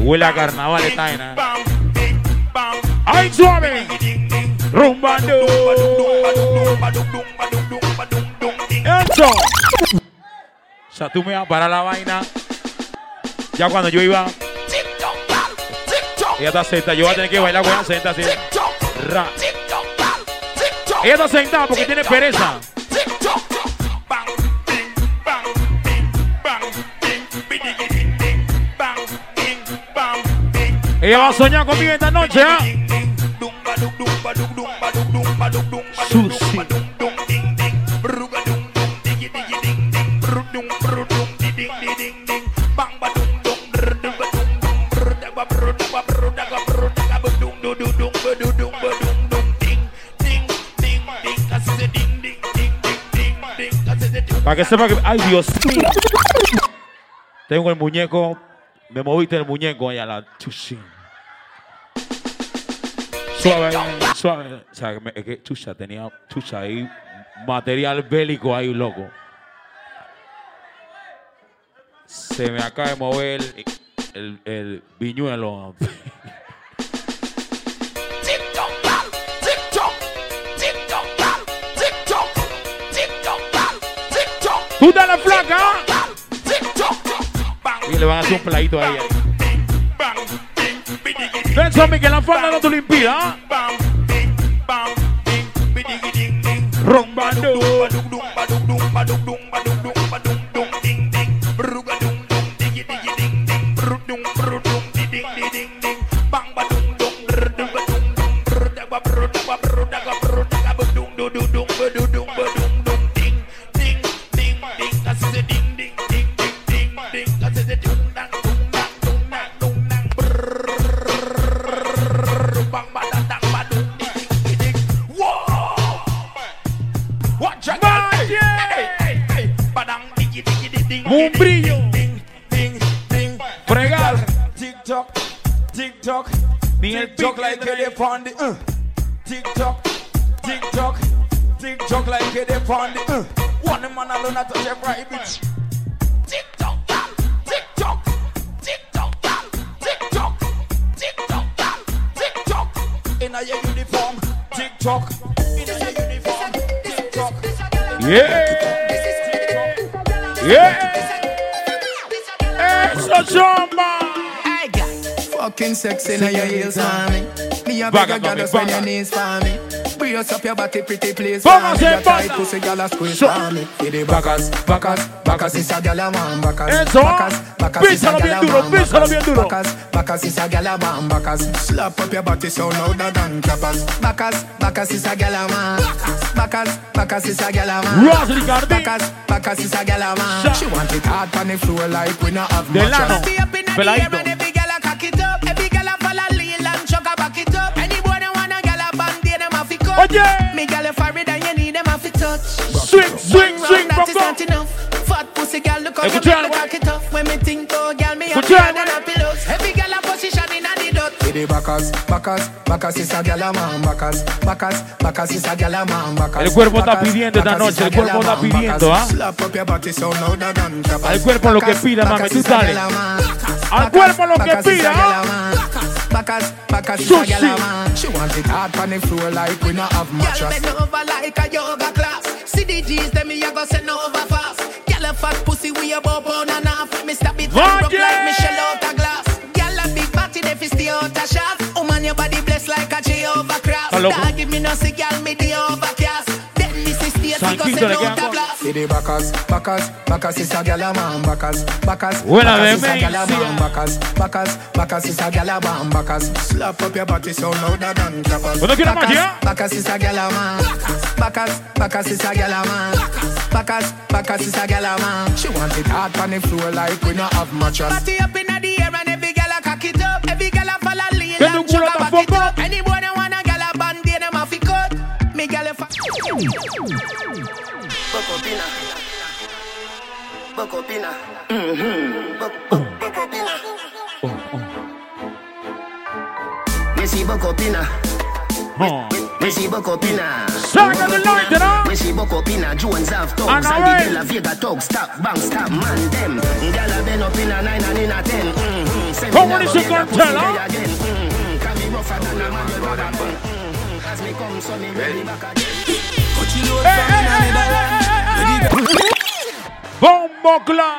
Huele a carnaval esta vaina. ¡Ay, suave! Rumbando. ¡Eso! O sea, tú me vas a parar la vaina. Ya cuando yo iba. Ella está sentada. Yo voy a tener que bailar con ella sentada así. Ra. Ella está sentada porque tiene pereza. Ella va a soñar conmigo esta noche, ¿ah? Para que sepa que. ¡Ay, Dios! Tengo el muñeco. Me moviste el muñeco ahí a la chuchi. Suave, suave. O sea, que que chucha tenía chucha ahí. Material bélico ahí, loco. Se me acaba de mover el, el, el viñuelo. ¡Tú dale flaca! Y le van a hacer un pladito a ella. Ven, zombie, que la falda no te lo impida. Rumbando. Fucking sexy now your heels for me. Me a beg a girl just bend your knees for me. Brace up your body, pretty please for me. Your tight pussy girl a squeeze for me. For the backers, backers, backers is a girl a man backers. Backers, backers is a girl a man písalo bien duro. Backers, backers is a girl a man backers. Slap up your body so louder than clappers. Backers, backers is a girl a man. Backers, backers is a girl a man. Ross Ricardi. Backers, backers is a girl a man. She want it hard on the floor like we not have Delano. mattress. Stay up in the Peladito. Have to cut. Oye. Me girl a forehead and you need them have to touch. Swing, swing, One swing, round, that is Bronco. not enough. Fat pussy girl, look how you Escucha make me algo. cock it up. When me think, oh girl, me have Escucha more algo. than a pillows. Every girl a position in a the dot. the backers, backers, backers is a gyal a man, backers, backers, backers is a gyal a man, backers. El cuerpo está backers, pidiendo esta backers is noche, a el cuerpo gyal a está man, pidiendo, backers. ¿ah? Slap up your body so louder than tappers. Al cuerpo lo que Backers, pida, mami, backers tú is a dale. gyal a man. Al cuerpo lo que Backers is a pida, gyal ¿ah? Backers, backers is a Sushi. gyal man. She want it hard on the floor like we not have Girl mattress. bend over like a yoga class. See the G's, them me a go send over fast. Girl a fat pussy we a bob on and off. Me stab it and broke like Michelle out a glass. Girl a big body, they fi stay out a shot. Oh man, your body blessed like a Jehovah cross. Dog give me no girl me the overcast. Then this is state, we go Sanquito, send le out quedan a cosas. blast. See the backers, backers, backers is a gyal a man, backers, backers, Buena backers is a gyal a demencia. man, backers, backers, backers is a gyal a man, backers. Slap up your body so louder than tappers. Cuando quiera más, Backers, ¿ya? Backers is a gyal a man, backers, backers is a gyal a man, backers, backers is a gyal a man. She want it hard on the floor like we not have mattress. Party up in the air and every girl a cock it up. Every girl a follow lean Que and tu culo chugga back it up. Any Me girl a fa- Bocopina. Bocopina. Mhm. Bo- bo- Bocopina. Missy Bocopina. Missy Bocopina. Saca the light, ¿no? Missy Bocopina. Jones have thugs. And And alright. the Della Vega thugs. Stop, bang, stop, man, them. Gyal a been up in a nine and in a ten. Mhm. Say me Come on, never it's a get a cartel, pussy huh? day again. Mhm. Can be rougher than a man with rubber band. Mhm. Come, so me ready back again. Bombo Club.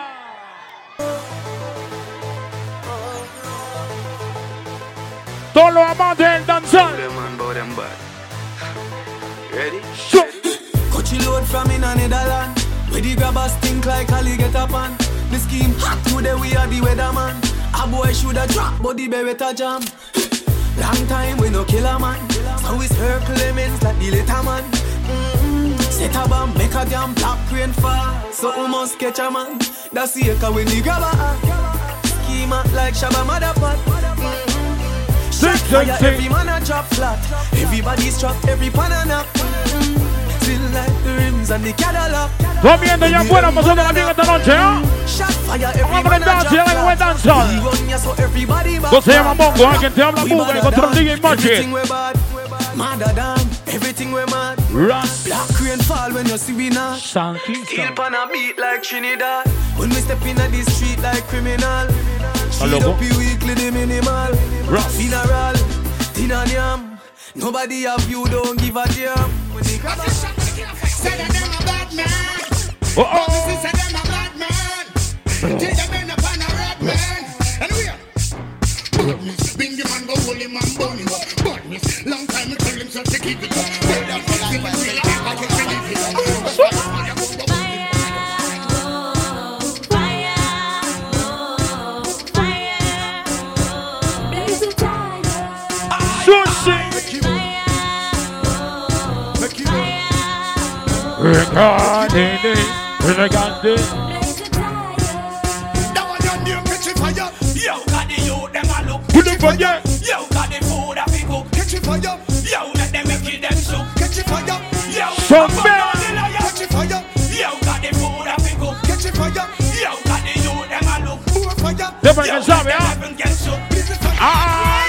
Todos los amantes del danzar. Ready? Coachy load from in a Netherland. Where the grabbers think like Ali get up on. The scheme hot today we are the weatherman. A boy shoulda drop, but the beretta jam. Long time we no kill a man. So we circle lemons like the little man. Mm-mm. Set a bomb, make a damn black rain fall. So we must catch a man. That's the echo when the grabber. Schema like Shabba Motherpot. Shot fire, every man a drop flat. Everybody's trapped, every pan a. Mm-mm. Still like the rims and the Cadillac. Comiendo ya afuera, pasándola bien esta noche, ¿ah? Shot fire, every Vamos a man a danzar, drop ya buen flat. danzar. We run ya, so everybody back Esto se llama back. Mongo, ¿ah? Quien te habla We Buga, bad el control than DJ Magic. Everything we bad, madder than everything we mad. Ras. Black rain fall when you see we not. Sanquito. Steel pan a beat like Trinidad. When we step in the street like criminal. Sheet loco. up your weekly the minimal. Ras. Funeral, tin and yam. Nobody have you, don't give a damn. When they grab a shot, Say that them a bad man. Oh, oh. Till them end up a red man. And we are. Badness, oh, bingy man go hold him and burn him up. Badness, long time we tell him oh. so to keep it up. Well, that's what I'm. I can believe it Regarding it, regarding That look. Put it for ya. Yo, got the food a pick up. Catch it fire. Yo, let them make it them soup. Catch it fire. Yo, So I'm on bad. the liar. Catch it fire. Yo, got the food a pick up. Catch it fire. Yo, got the youth them a look. More fire. Después que sabe, ¿ah? Heaven get soup. Ah.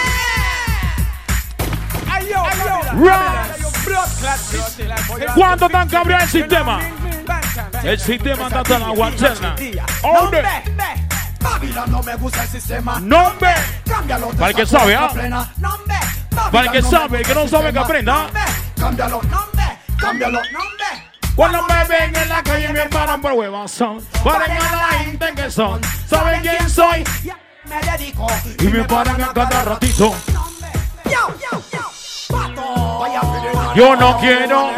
Ayo, ayo. Ras. Blood clot bitch. ¿Cuánto tan cabreado el sistema? El sistema está tan aguantena. ¿Dónde? Babylon no me gusta el sistema. Nombre. Cámbialo. Para el que sabe, ¿ah? Para el que sabe, el que no sabe que aprenda. Cámbialo. Nombre. Cámbialo. Nombre. Cuando me ven en la calle me paran por huevas son. Paren a la gente que son. ¿Saben quién soy? Me dedico. Y me paran a cada ratito. Yo, no quiero.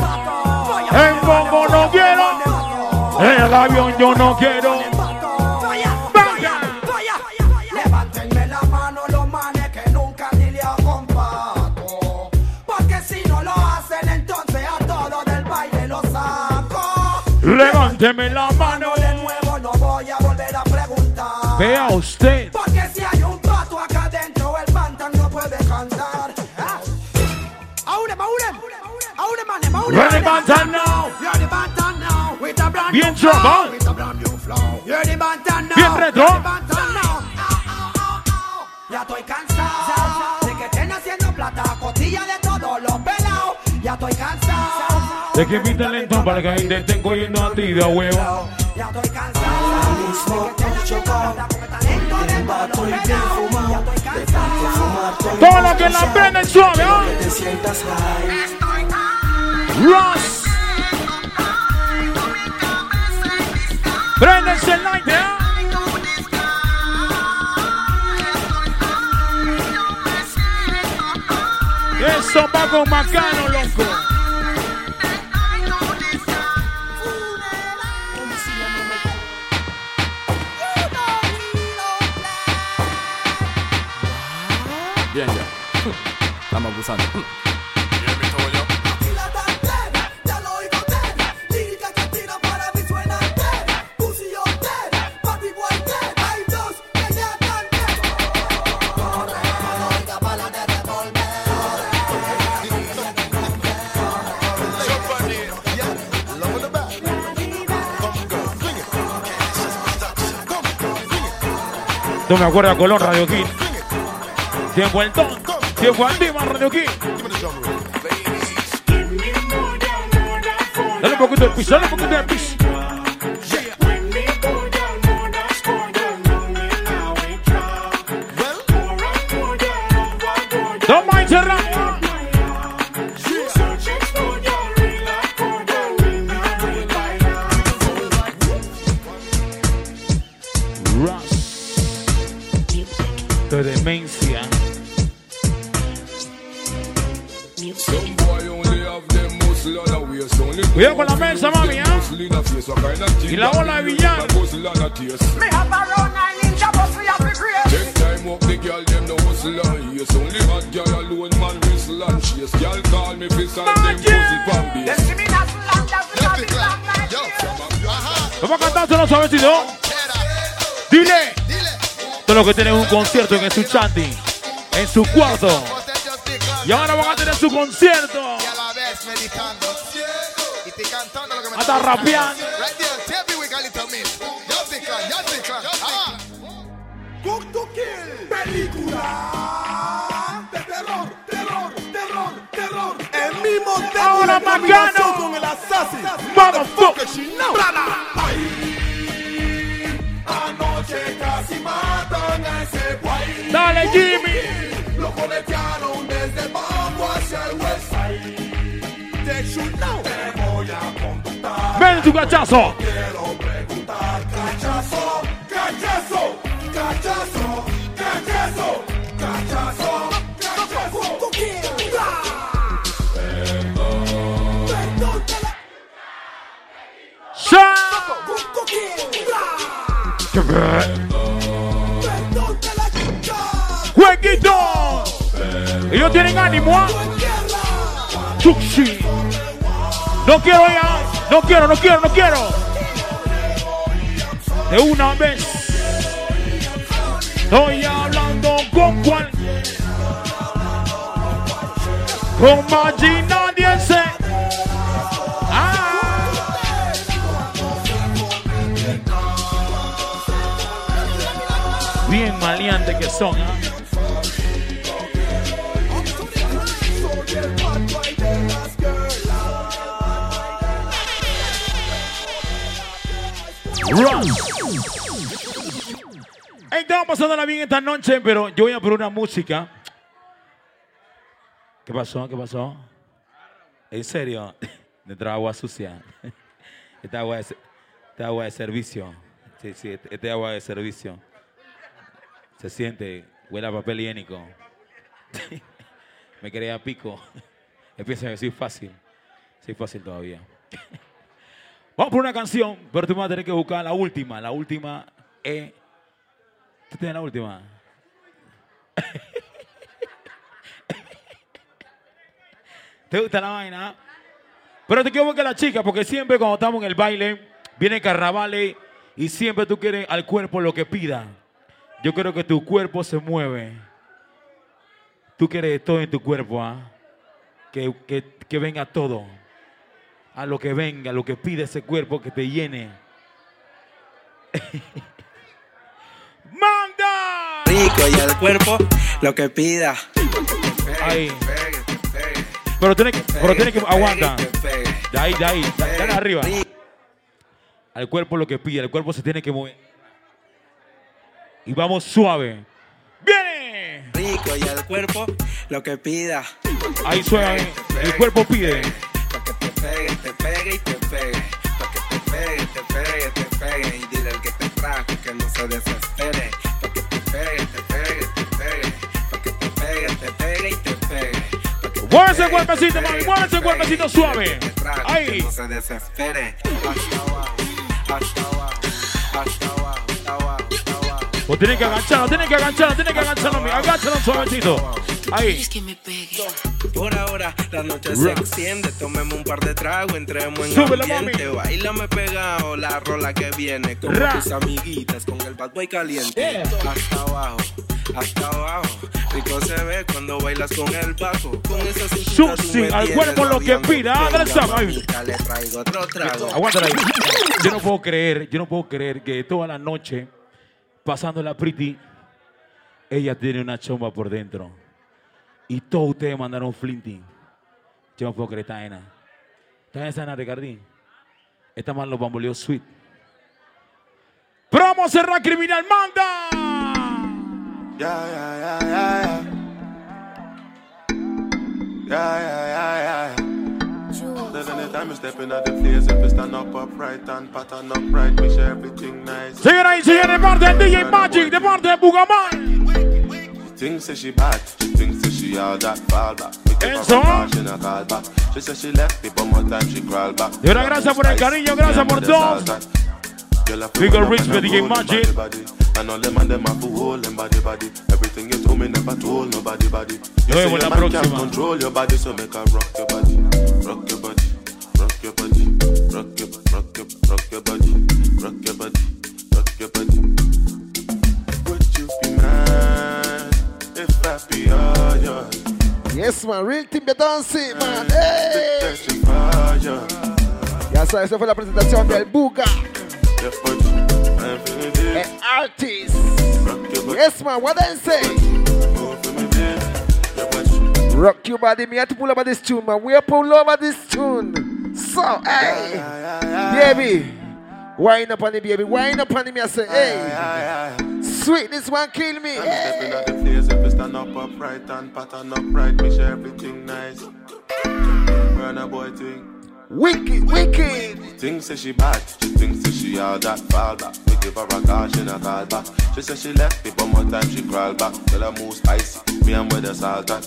En Bongo no quiero. En el avión yo no quiero. Levánteme la mano. De nuevo no voy a volver a preguntar. Vea usted. Porque si hay un pato acá adentro, el pantan no puede cantar. Aúrem, aúrem. Aúrem, manem, aúrem, Ready, manem. Bantan now. You're the Bantan now. With a brand Bien new flow. trabajado. With a brand new flow. You're the Bantan now. Bien retro. You're the Bantan now. Ya estoy cansado de que pacotilla de todos los pelados. Ya estoy cansado. De que mi talento para que te estén cogiendo a ti de a huevo. Ya estoy cansado. Mismo chocado. El vato y bien fumado. De tanto fumar estoy Todo lo que la prenden suave, ¿ah? Que te sientas high. Ross. Prendense el light, ¿ah? Eso va con Macano, loco. Estamos abusando. No me acuerdo a Colón, Radio King. Tiempo el ton. Tiempo Andima, Radio King. Dale un poquito de piso, dale un poquito de piso. Toma Me have a round nine ninja bus we have to create. Take time up the girl, them no hustle and yes Only hot girl alone man whistle and chase Girl call me fist and them pussy pan Them base see me not long, just because it's long like this. Vamos a cantar solo suavecito. Dile. Todo lo que tienen un concierto en su chanti. En su cuarto. Y ahora van a tener su concierto. Y a Película de terror, terror, terror, terror. El mismo Ahora una combinación con el assassin. Motherfucker. she know. Ay, anoche casi matan a ese guay. Dale, Jimmy. Lo coletearon desde el bajo hacia el west side. Te voy a conductar. Ven tu cachazo. Quiero Ellos tienen ánimo, ¿ah? Chuxi. No quiero ya. No quiero, no quiero, no quiero. De una vez. Estoy hablando con cual. Con Maggi nadie. Ah. Bien maleante que son. ¿ah? Hey, estamos pasándola bien esta noche, pero yo voy a poner una música. ¿Qué pasó? ¿Qué pasó? ¿En serio? De agua sucia. Esta agua de, se- esta agua de servicio. Sí, sí, este este agua de servicio. Se siente, huele a papel higiénico. Me quería pico. Empieza a decir fácil. Sí, fácil todavía. Vamos por una canción, pero tú vas a tener que buscar la última. La última es. ¿Tú tienes la última? ¿Te gusta la vaina? Pero te quiero buscar la chica, porque siempre cuando estamos en el baile, vienen carnavales y siempre tú quieres al cuerpo lo que pida. Yo quiero que tu cuerpo se mueve. Tú quieres todo en tu cuerpo, ¿ah? Que, que, que venga todo. A lo que venga, lo que pide ese cuerpo que te llene. ¡Manda! Rico y el cuerpo lo que pida. Ahí. Pero tiene que, pero tiene que, aguanta. De ahí, de ahí, dale arriba. Al cuerpo lo que pide, el cuerpo se tiene que mover. Y vamos suave. ¡Viene! Rico y el cuerpo lo que pida. Ahí suave, el cuerpo pide. Pa' que te pegue, te pegue y te pegue. Pa' que te pegue, te pegue, te pegue. Y dile al que te trajo que no se desespere. Pa' que te pegue, te pegue, te pegue. Pa' que te pegue, te pegue y te pegue. Que Mueve ese pegue, cuerpecito, mami, pegue, mueve ese pegue. cuerpecito suave. Que Ahí. Que no se desespere. Hasta abajo, hasta abajo, hasta abajo, hasta abajo, hasta abajo. O tiene que agacharlo, tiene que agacharlo, tiene que agacharlo, mira, agáchalo suavecito. Ahí. Por ahora la noche se extiende, tomemos un par de tragos, entremos en Súbela, ambiente, bailame pegado la rola que viene con Ra. tus amiguitas, con el bad boy caliente, hasta abajo, hasta abajo, rico se ve cuando bailas con el bajo, con esa cintura tú Susi, me al cuerpo lo que pida, le traigo otro trago. Aguántala ahí. Yo no puedo creer, yo no puedo creer que toda la noche, pasando la pretty, ella tiene una chomba por dentro. Y todos ustedes mandaron flinting. Yo no puedo creer esta nena. Esta nena es Ana Ricardín. Esta más los bamboleos sweet. Pero vamos a cerrar criminal, manda. Yeah, yeah, yeah, yeah, yeah. Yeah, yeah, yeah, yeah. Then anytime you step in at the place, if you stand up upright and pattern upright, make sure everything nice. Señoras y señores, de parte del DJ Magic, de parte de Bugamán. Thinks say she bad, she thinks say she all that fall back. We give her Eso. a call, she not call back. She said she left me, but more time she crawl back. De verdad, gracias por el cariño, gracias por todo. Big ol' respect, DJ Magic. And all them and them have to hold them body body. Everything you told me never told nobody body. You Nos say vemos your man can't control your body, so make her rock your body, rock your body, rock your body, rock your, rock your, rock your body, rock your body, rock your body. Would you be mad if I be all yours? Yes, man, real team de dancing, man. Mm, hey. Searching for you. Ya sabes, esa fue la presentación del Buga, Your body, I'm feeling it. el artist. Yes, man, what I say? Rock your body, me have to pull over this tune, man. We are pull over this tune. So, hey, baby, wind up on it, baby, wind up on me. I say, hey, sweet, this one kill me. I'm Hey. stepping out the place if you stand up upright and pattern upright, make sure everything nice. Burn a boy thing. Wicked, wicked. Thinks say she bad, she thinks say she all that fall back. We give her a call, she not call back. She say she left me, but more time she crawl back. Girl I move spicy, me and with the salt at.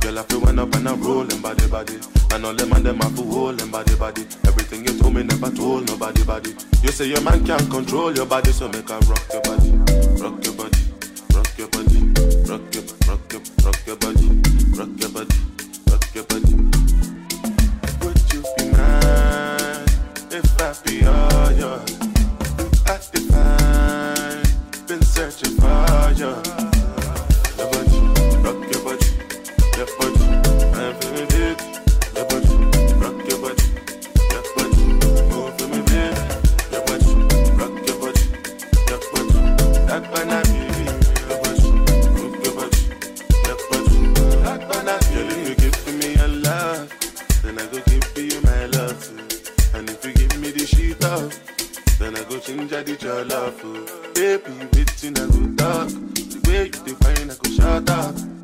Girl I feel went up and I roll them body body. And all them and them to hold them body body. Everything you told me never told nobody body. You say your man can't control your body, so make her rock your body, rock your body, rock your body, rock your, rock your, rock your body, rock your body, rock your body. Would if I be all yours? I define, been searching for you. Your then I go change the your love for. Baby, waiting I go talk. The way you define, I go shut up.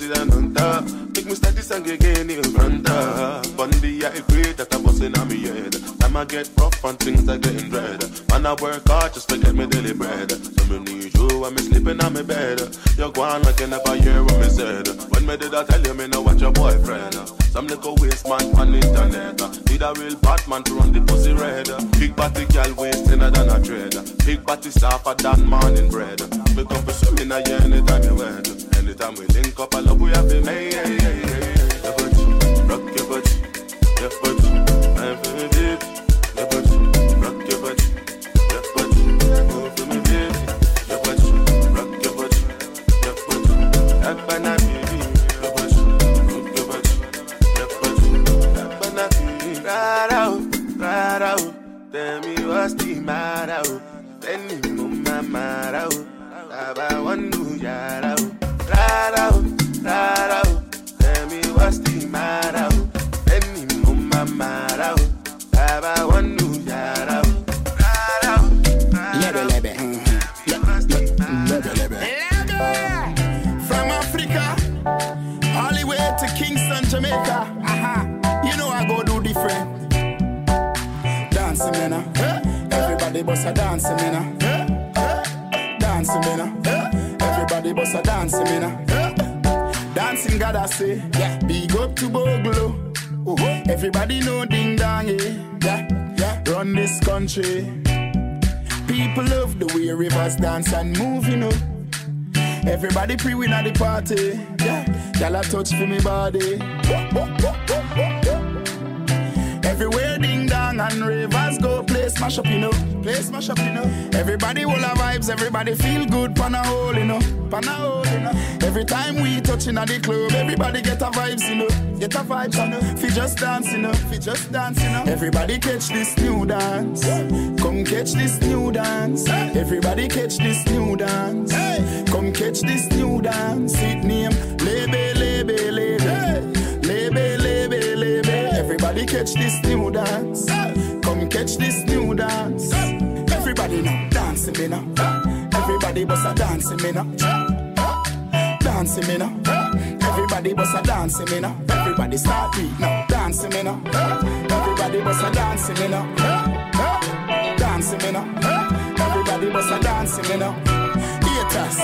You can't on top. Make me start this song again in front of. Bundy, I agree that I'm busting on me head. Time I get rough and things are getting dread. Man, I work hard just to get me daily bread. So me need you when me sleeping on me bed. You're gone like you never hear what me said. When me did I tell you me know what your boyfriend? Some little waste man on internet. Need a real Batman to run the pussy red. Big body girl waist thinner than a dread. Big body softer than morning bread. Me come for swimming a year anytime you wed. Anytime we link up, I love we have been made. Hey, hey, hey, hey. Your body, rock your body, your body, I'm feeling it. Your body, rock your body, your body, for me, baby. Your body, rock your body, your body, that banana baby. Your body, move your body, your body, banana baby. Right out, right out. Tell me what's the matter? Lebe lebe. Lebe lebe. From Africa, all the way to Kingston, Jamaica. Uh-huh. You know I go do different. Dancing, uh. Everybody bust a dancing, uh. Dancing, uh. Everybody bust a dancing. I say. Yeah. Big up to Boglo. Everybody know ding dong, yeah. yeah. Yeah. Run this country. People love the way rivers dance and move, you know. Everybody pre-win at the party. Yeah. Y'all a touch for me body. Everywhere ding dong and rivers go, smash up, you know. Play smash up, you know. Everybody will have vibes, everybody feel good, pan a hole, you know. Pan a hole, you know. Every time we touching at the club, everybody get a vibes, you know. Get a vibes, you know. Fi just dance, you know. Fi just dance, you know. Everybody catch this new dance. Come catch this new dance. Everybody catch this new dance. Come catch this new dance. It name Lebe, Lebe, Lebe. Lebe, Lebe, Lebe. Everybody catch this new dance. Come catch this new dance. Everybody now dancing me now. Everybody bust a dancing me now. Dancing me now. Everybody bust a dancing me now. Everybody start beat now. Dancing me now. Everybody bust a dancing me now. Dancing me now. Everybody bust a dancing me now. Haters,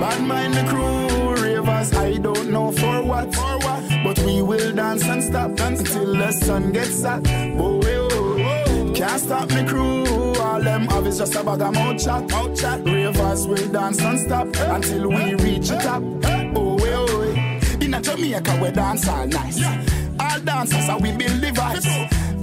bad mind the crew, ravers. I don't know for what, for what, but we will dance and stop until the sun gets. Oh, oh, oh. Can't stop me crew. All them have is just a bag of mouth chat, mouth chat. Ravers will dance and stop until we reach the top. Oh, oh, oh. In a Jamaica we dance all nice. All dancers are we build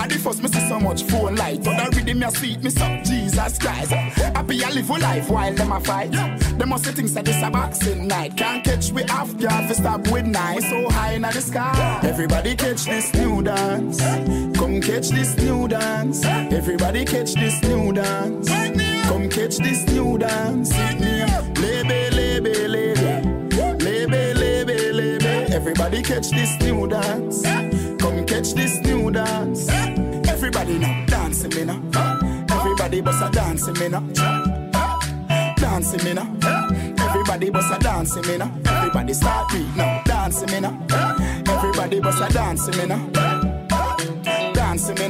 At the first, me see so much phone light, but the rhythm me a sweet, me suck Jesus Christ. Happy I live a life while them a fight. Them must say things that this a boxing night. Can't catch we off guard for stop with night. We so high in the sky. Everybody catch this new dance. Come catch this new dance. Everybody catch this new dance. Come catch this new dance. Lebe, Lebe, Lebe. Lebe, Lebe, Lebe. Everybody catch this new dance. Come catch this new dance. Everybody now dancing me. Everybody bust a dancing me. Dancing me. Everybody bust a dancing me. Everybody start beat now. Dancing me. Everybody bust a dancing me. Dancing me.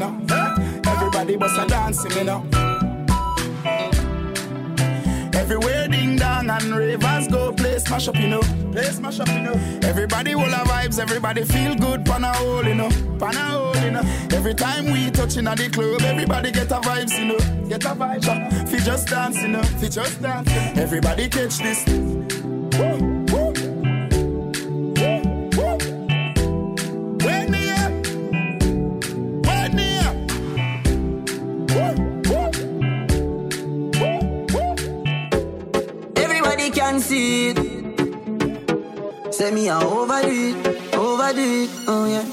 Everybody bust a dancing me now. And ravers go play smash up, you know. Play smash up, you know. Everybody will have vibes, everybody feel good, pan a hole, you know. Pan a hole, you know. Every time we touching at the club, everybody get a vibes, you know. Get a vibe, fi just dance, you know. Fi just dance. you know. Everybody catch this. A overdo it, overdo it, oh yeah.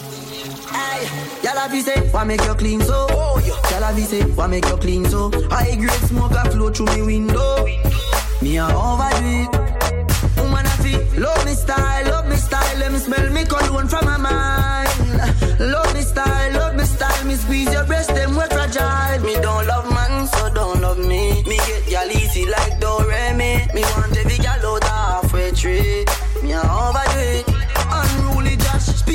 Aye, y'all have say, why make you clean so? Oh yeah. Y'all have say, why make you clean so? High grade smoke a flow through me window. Me a overdo it. Woman a feel, love me style, love me style. Let me smell me cologne from my mind. Love me style, love me style. Me squeeze your breast, them we fragile. Me don't love man, so don't love me. Me get y'all easy like Doremi. Me want every gal out halfway tree.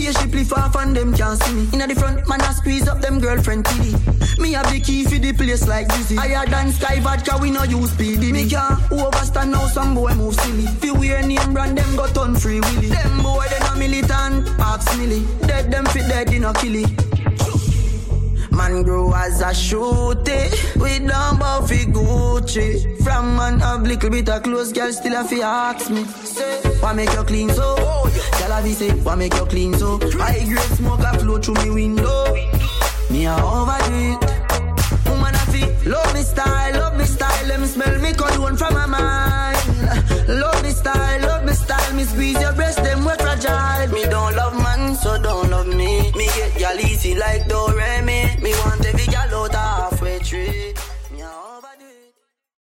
Spaceship lift off and them can't see me. Inna the front, man I squeeze up them girlfriend kitty. Me have the key for the place like Dizzy. Higher than Sky Vodka, we no use PD. Me can't overstand now some boy move silly. Fi wear name brand, them got on free willy. Them boy they no militant, ask milly. Dead them fit dead, they no kill it. Man grow as a shooty. We don't bow fi Gucci. From man have little bit of clothes, girl still a fi ask me. Say, why make you clean so? Girl a fi say, why make you clean so? I great smoke a flow through me window. Me a overdo it. Woman a fi love me style, love me style. Let me smell me cologne from my mind. Love me style, love me style. Me squeeze your breast, them we fragile. Me don't love man, so don't easy like do re me. Want every gal out